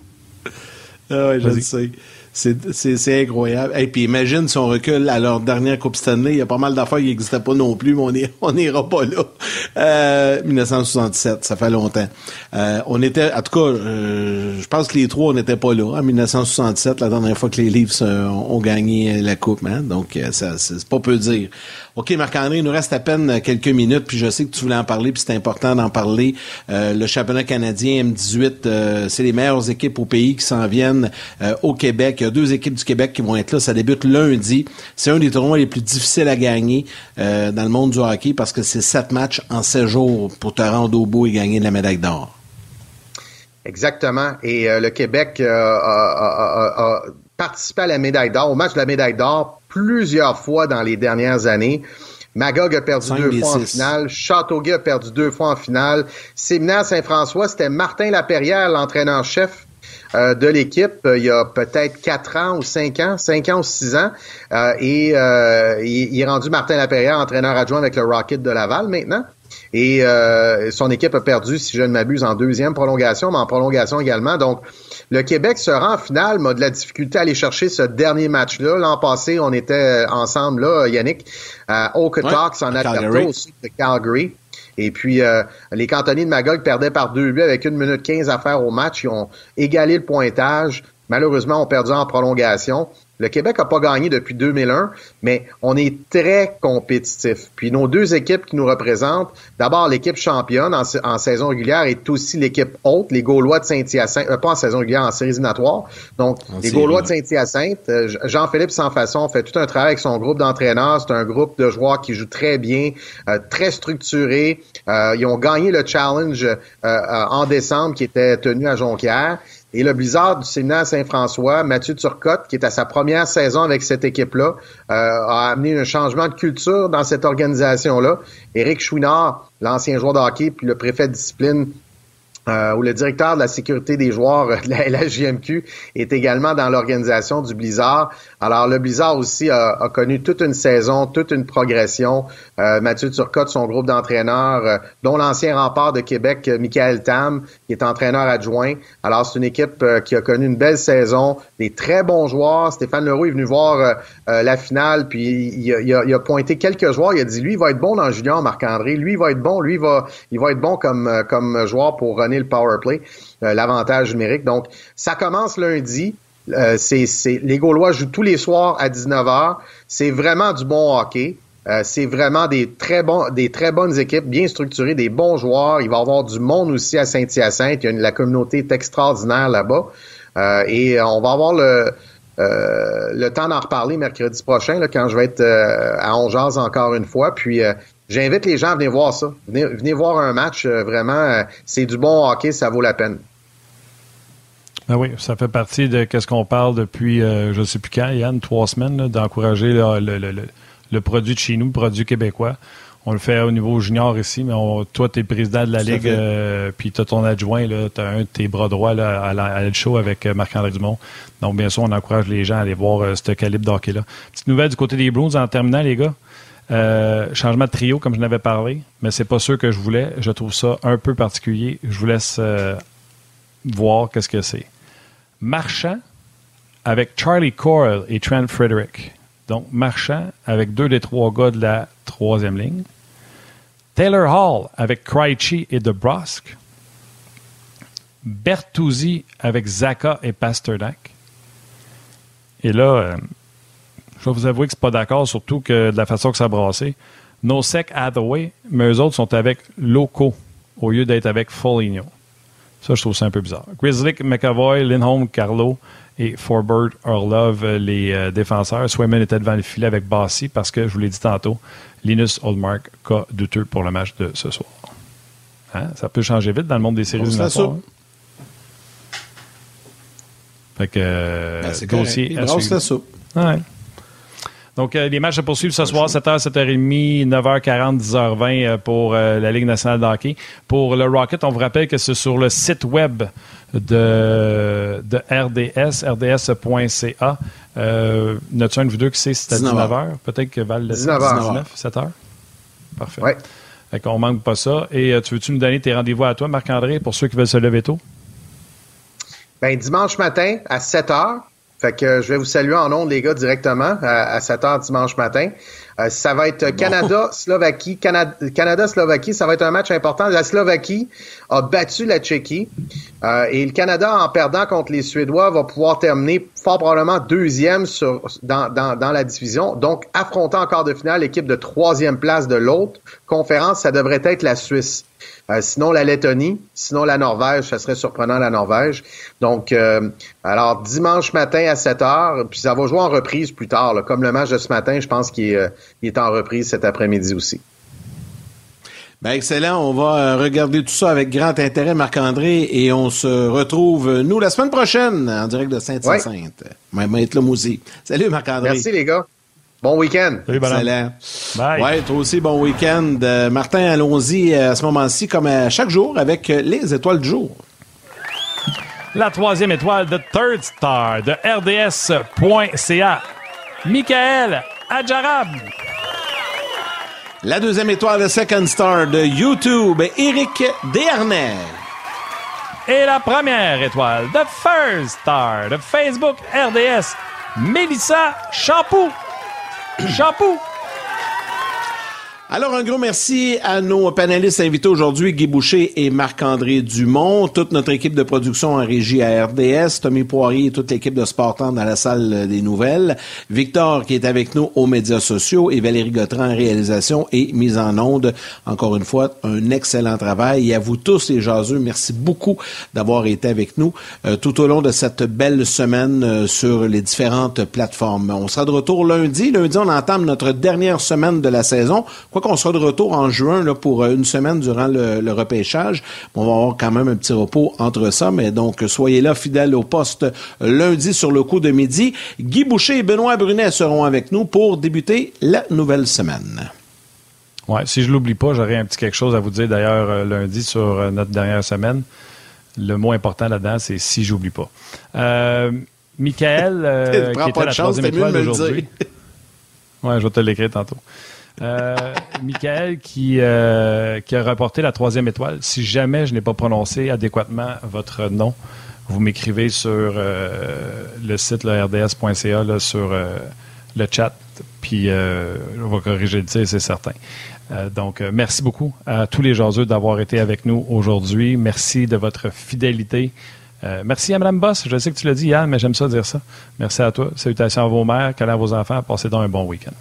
Ah ouais, je le sais. C'est incroyable. Et puis imagine si on recule à leur dernière Coupe Stanley, il y a pas mal d'affaires qui n'existaient pas non plus, mais on <laughs> n'ira pas là. Euh, 1967, ça fait longtemps. Euh, on était, en tout cas, euh, je pense que les trois, on n'était pas là en 1967, la dernière fois que les Leafs euh, ont gagné la Coupe. Hein? Donc, ça, c'est pas peu dire. OK, Marc-André, il nous reste à peine quelques minutes, puis je sais que tu voulais en parler, puis c'est important d'en parler. le championnat canadien M18, c'est les meilleures équipes au pays qui s'en viennent au Québec. Il y a deux équipes du Québec qui vont être là. Ça débute lundi. C'est un des tournois les plus difficiles à gagner dans le monde du hockey parce que c'est sept matchs en sept jours pour te rendre au bout et gagner la médaille d'or. Exactement. Et le Québec a, participé à la médaille d'or, au match de la médaille d'or, plusieurs fois dans les dernières années. Magog a perdu deux fois en finale. Châteauguay a perdu deux fois en finale. Séminaire Saint-François, c'était Martin Laperrière, l'entraîneur-chef euh, de l'équipe euh, il y a peut-être quatre ans ou cinq ans, cinq ans ou six ans. Euh, et il, il, est rendu Martin Laperrière, entraîneur adjoint avec le Rocket de Laval maintenant. Et son équipe a perdu, si je ne m'abuse, en deuxième prolongation, mais en prolongation également. Donc, le Québec se rend en finale, mais a de la difficulté à aller chercher ce dernier match-là. L'an passé, on était ensemble, là, Yannick, à Okotoks en Alberta, aussi de Calgary. Et puis, euh, les cantonniers de Magog perdaient par deux buts avec une minute quinze à faire au match. Ils ont égalé le pointage. Malheureusement, on perdu en prolongation. Le Québec n'a pas gagné depuis 2001, mais on est très compétitif. Puis nos deux équipes qui nous représentent, d'abord l'équipe championne en, saison régulière est aussi l'équipe haute, les Gaulois de Saint-Hyacinthe, euh, pas en saison régulière, en série éliminatoire. Donc, les Gaulois de Saint-Hyacinthe, euh, Jean-Philippe Sans Façon fait tout un travail avec son groupe d'entraîneurs. C'est un groupe de joueurs qui joue très bien, euh, très structuré. ils ont gagné le challenge en décembre qui était tenu à Jonquière. Et le Blizzard du Sénat Saint-François, Mathieu Turcotte, qui est à sa première saison avec cette équipe-là, euh, a amené un changement de culture dans cette organisation-là. Éric Chouinard, l'ancien joueur de hockey, puis le préfet de discipline euh, où le directeur de la sécurité des joueurs de la <laughs> LHJMQ est également dans l'organisation du Blizzard. Alors, le Blizzard aussi a, connu toute une saison, toute une progression. Euh, Mathieu Turcotte, son groupe d'entraîneurs, euh, dont l'ancien rempart de Québec, Michael Tam, qui est entraîneur adjoint. Alors, c'est une équipe qui a connu une belle saison, des très bons joueurs. Stéphane Leroux est venu voir la finale, puis il a, pointé quelques joueurs. Il a dit, lui, il va être bon dans Julien Marc-André. Lui, il va être bon. Lui, il va, il va être bon comme, comme joueur pour le power play, euh, l'avantage numérique. Donc, ça commence lundi. Euh, les Gaulois jouent tous les soirs à 19h. C'est vraiment du bon hockey. Euh, c'est vraiment des très des très bonnes équipes, bien structurées, des bons joueurs. Il va y avoir du monde aussi à Saint-Hyacinthe. Il y a la communauté est extraordinaire là-bas. et on va avoir le, le temps d'en reparler mercredi prochain, quand je vais être à Ongeaz encore une fois. Puis J'invite les gens à venir voir ça. Venez, voir un match, euh, vraiment, euh, c'est du bon hockey, ça vaut la peine. Ah oui, ça fait partie de ce qu'on parle depuis, je ne sais plus quand, Yann, trois semaines, d'encourager le, le, produit de chez nous, le produit québécois. On le fait au niveau junior ici, mais toi, tu es président de la Ligue, euh, puis tu as ton adjoint, tu as un de tes bras droits là, à, la, show avec euh, Marc-André Dumont. Donc, bien sûr, on encourage les gens à aller voir euh, ce calibre d'hockey-là. Petite nouvelle du côté des Bruins en terminant, les gars. Changement de trio, comme je n'avais parlé, mais c'est pas sûr que je voulais. Je trouve ça un peu particulier. Je vous laisse voir qu'est-ce que c'est. Marchand avec Charlie Coyle et Trent Frederick. Donc, Marchand avec deux des trois gars de la troisième ligne. Taylor Hall avec Krejci et DeBrusque. Bertuzzi avec Zaka et Pasternak. Et là, euh, je vais vous avouer que c'est pas d'accord, surtout que de la façon que ça a brassé. Nosek Hathaway, mais eux autres sont avec Loco au lieu d'être avec Foligno. Ça, je trouve ça un peu bizarre. Grizzly, McAvoy, Lindholm, Carlo et Forbert Orlov, les euh, défenseurs. Swayman était devant le filet avec Bassi parce que, je vous l'ai dit tantôt, Linus Oldmark, cas douteux pour le match de ce soir. Hein? Ça peut changer vite dans le monde des séries de Hein? Fait que, euh, ben, dossier à suivre. Ouais. Donc, euh, les matchs se poursuivent ce soir, 7h, 7h30, 9h40, 10h20 pour euh, la Ligue nationale de hockey. Pour le Rocket, on vous rappelle que c'est sur le site web de, de RDS, rds.ca. Euh, N'as-tu un de vous deux qui sait si c'était 19h? Peut-être que Val le 19h. 7h? Parfait. Oui. Fait qu'on manque pas ça. Et euh, tu veux-tu nous donner tes rendez-vous à toi, Marc-André, pour ceux qui veulent se lever tôt? Ben, dimanche matin à 7 h fait que je vais vous saluer en nom, les gars, directement à, 7 h dimanche matin. Euh, ça va être Canada-Slovaquie. Canada-Slovaquie, ça va être un match important. La Slovaquie a battu la Tchéquie. Euh, et le Canada, en perdant contre les Suédois, va pouvoir terminer fort probablement deuxième sur, dans, dans, dans la division. Donc, affrontant encore de finale l'équipe de troisième place de l'autre conférence, ça devrait être la Suisse. Euh, sinon, la Lettonie, sinon la Norvège, ça serait surprenant la Norvège. Donc, euh, alors dimanche matin à 7 heures, puis ça va jouer en reprise plus tard. Comme le match de ce matin, je pense qu'il est, euh, est, en reprise cet après-midi aussi. Ben excellent. On va regarder tout ça avec grand intérêt, Marc-André, et on se retrouve, nous, la semaine prochaine, en direct de Sainte-Hyacinthe. Ouais. Salut, Marc-André. Merci, les gars. Bon week-end. Salut, Excellent. Bye. Ouais, toi aussi, bon week-end. Euh, Martin, allons-y euh, à ce moment-ci, comme à chaque jour, avec euh, les étoiles du jour. La troisième étoile de Third Star de RDS.ca. Michael Adjarab. La deuxième étoile de Second Star de YouTube, Eric Desharnais. Et la première étoile de First Star de Facebook RDS, Melissa Champoux. Chapeau! Alors, un gros merci à nos panélistes invités aujourd'hui, Guy Boucher et Marc-André Dumont, toute notre équipe de production en régie à RDS, Tommy Poirier et toute l'équipe de Sportant dans la salle des nouvelles, Victor qui est avec nous aux médias sociaux et Valérie Gautran en réalisation et mise en onde. Encore une fois, un excellent travail. Et à vous tous les jaseux, merci beaucoup d'avoir été avec nous euh, tout au long de cette belle semaine euh, sur les différentes plateformes. On sera de retour lundi. Lundi, on entame notre dernière semaine de la saison qu'on sera de retour en juin là, pour euh, une semaine durant le, repêchage. On va avoir quand même un petit repos entre ça, mais donc soyez là fidèles au poste lundi sur le coup de midi. Guy Boucher et Benoît Brunet seront avec nous pour débuter la nouvelle semaine. Ouais, si je l'oublie pas, j'aurai un petit quelque chose à vous dire d'ailleurs euh, lundi sur euh, notre dernière semaine. Le mot important là-dedans, c'est si j'oublie pas. Euh, Michael, <laughs> qui était la troisième étoile d'aujourd'hui. Ouais, je vais te l'écrire tantôt. Euh, Michael qui, euh, a rapporté la troisième étoile. Si jamais je n'ai pas prononcé adéquatement votre nom, vous m'écrivez sur euh, le site rds.ca sur le chat, puis on va corriger le tir, c'est certain. donc, merci beaucoup à tous les jaseux d'avoir été avec nous aujourd'hui. Merci de votre fidélité. merci à Mme Boss. Je sais que tu l'as dit, Yann, mais j'aime ça dire ça. Merci à toi. Salutations à vos mères, câlins à vos enfants. Passez donc un bon week-end.